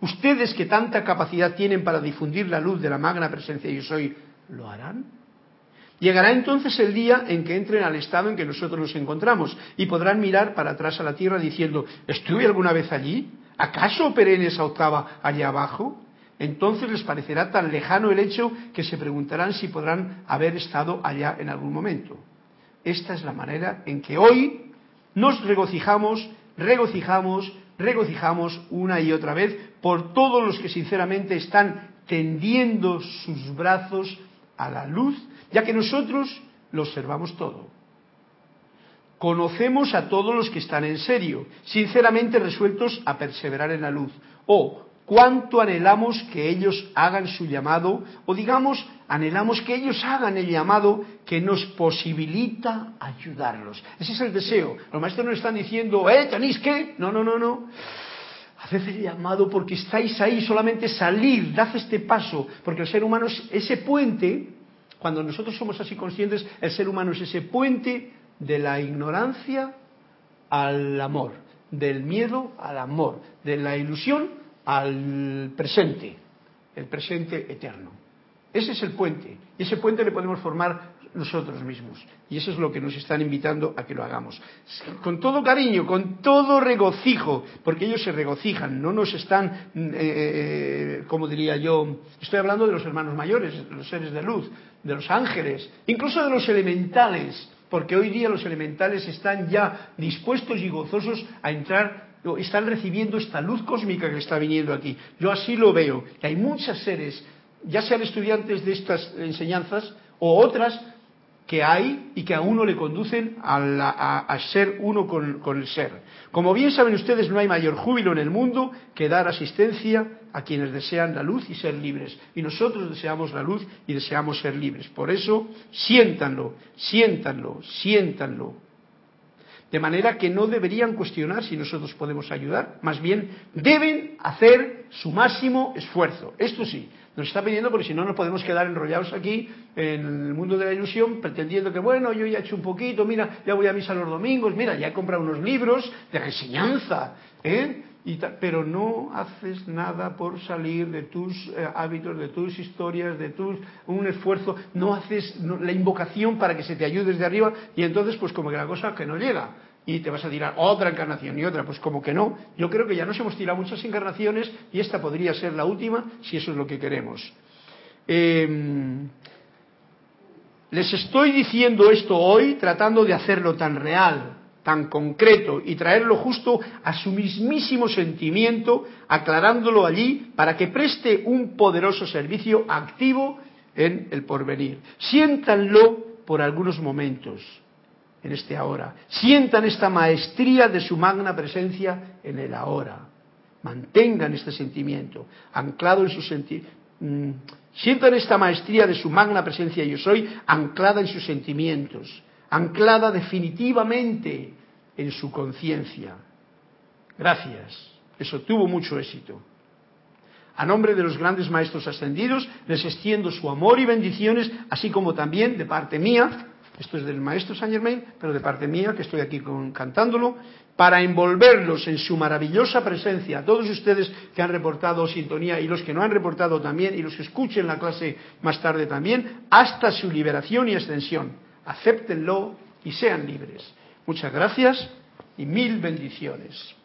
¿Ustedes que tanta capacidad tienen para difundir la luz de la magna presencia de yo soy, lo harán? Llegará entonces el día en que entren al estado en que nosotros nos encontramos y podrán mirar para atrás a la Tierra diciendo, ¿estuve alguna vez allí? ¿Acaso operé en esa octava allá abajo? entonces les parecerá tan lejano el hecho que se preguntarán si podrán haber estado allá en algún momento. Esta es la manera en que hoy nos regocijamos, regocijamos, regocijamos una y otra vez por todos los que sinceramente están tendiendo sus brazos a la luz, ya que nosotros lo observamos todo. Conocemos a todos los que están en serio, sinceramente resueltos a perseverar en la luz, o cuánto anhelamos que ellos hagan su llamado, o digamos, anhelamos que ellos hagan el llamado que nos posibilita ayudarlos. Ese es el deseo. Los maestros no están diciendo, eh, tenéis que. No, no, no, no. Haced el llamado porque estáis ahí, solamente salir, dad este paso, porque el ser humano es ese puente, cuando nosotros somos así conscientes, el ser humano es ese puente de la ignorancia al amor, del miedo al amor, de la ilusión al presente, el presente eterno. Ese es el puente, y ese puente le podemos formar nosotros mismos. Y eso es lo que nos están invitando a que lo hagamos. Con todo cariño, con todo regocijo, porque ellos se regocijan, no nos están, mm, eh, eh, como diría yo, estoy hablando de los hermanos mayores, de los seres de luz, de los ángeles, incluso de los elementales, porque hoy día los elementales están ya dispuestos y gozosos a entrar están recibiendo esta luz cósmica que está viniendo aquí. Yo así lo veo, que hay muchos seres, ya sean estudiantes de estas enseñanzas o otras que hay y que a uno le conducen a, ser uno con, con, el ser. Como bien saben ustedes, no hay mayor júbilo en el mundo que dar asistencia a quienes desean la luz y ser libres. Y nosotros deseamos la luz y deseamos ser libres. Por eso, siéntanlo, siéntanlo, siéntanlo. De manera que no deberían cuestionar si nosotros podemos ayudar, más bien deben hacer su máximo esfuerzo. Esto sí, nos está pidiendo porque si no nos podemos quedar enrollados aquí en el mundo de la ilusión pretendiendo que bueno, yo ya he hecho un poquito, mira, ya voy a misa los domingos, mira, ya he comprado unos libros de enseñanza, ¿eh? pero no haces nada por salir de tus eh, hábitos, de tus historias, de tus un esfuerzo, no haces la invocación para que se te ayude desde arriba y entonces pues como que la cosa que no llega y te vas a tirar otra encarnación y otra, pues como que no. Yo creo que ya nos hemos tirado muchas encarnaciones y esta podría ser la última si eso es lo que queremos. Em, les estoy diciendo esto hoy tratando de hacerlo tan real, tan concreto y traerlo justo a su mismísimo sentimiento, aclarándolo allí para que preste un poderoso servicio activo en el porvenir. Siéntanlo por algunos momentos en este ahora. Sientan esta maestría de su magna presencia en el ahora. Mantengan este sentimiento anclado en su sentimiento. Mm, sientan esta maestría de su magna presencia yo soy anclada en sus sentimientos, anclada definitivamente en su conciencia. Gracias. Eso tuvo mucho éxito. A nombre de los grandes maestros ascendidos, les extiendo su amor y bendiciones, así como también de parte mía esto es del maestro Saint Germain, pero de parte mía, que estoy aquí cantándolo, para envolverlos en su maravillosa presencia, todos ustedes que han reportado sintonía y los que no han reportado también, y los que escuchen la clase más tarde también, hasta su liberación y extensión. Acéptenlo y sean libres. Muchas gracias y mil bendiciones.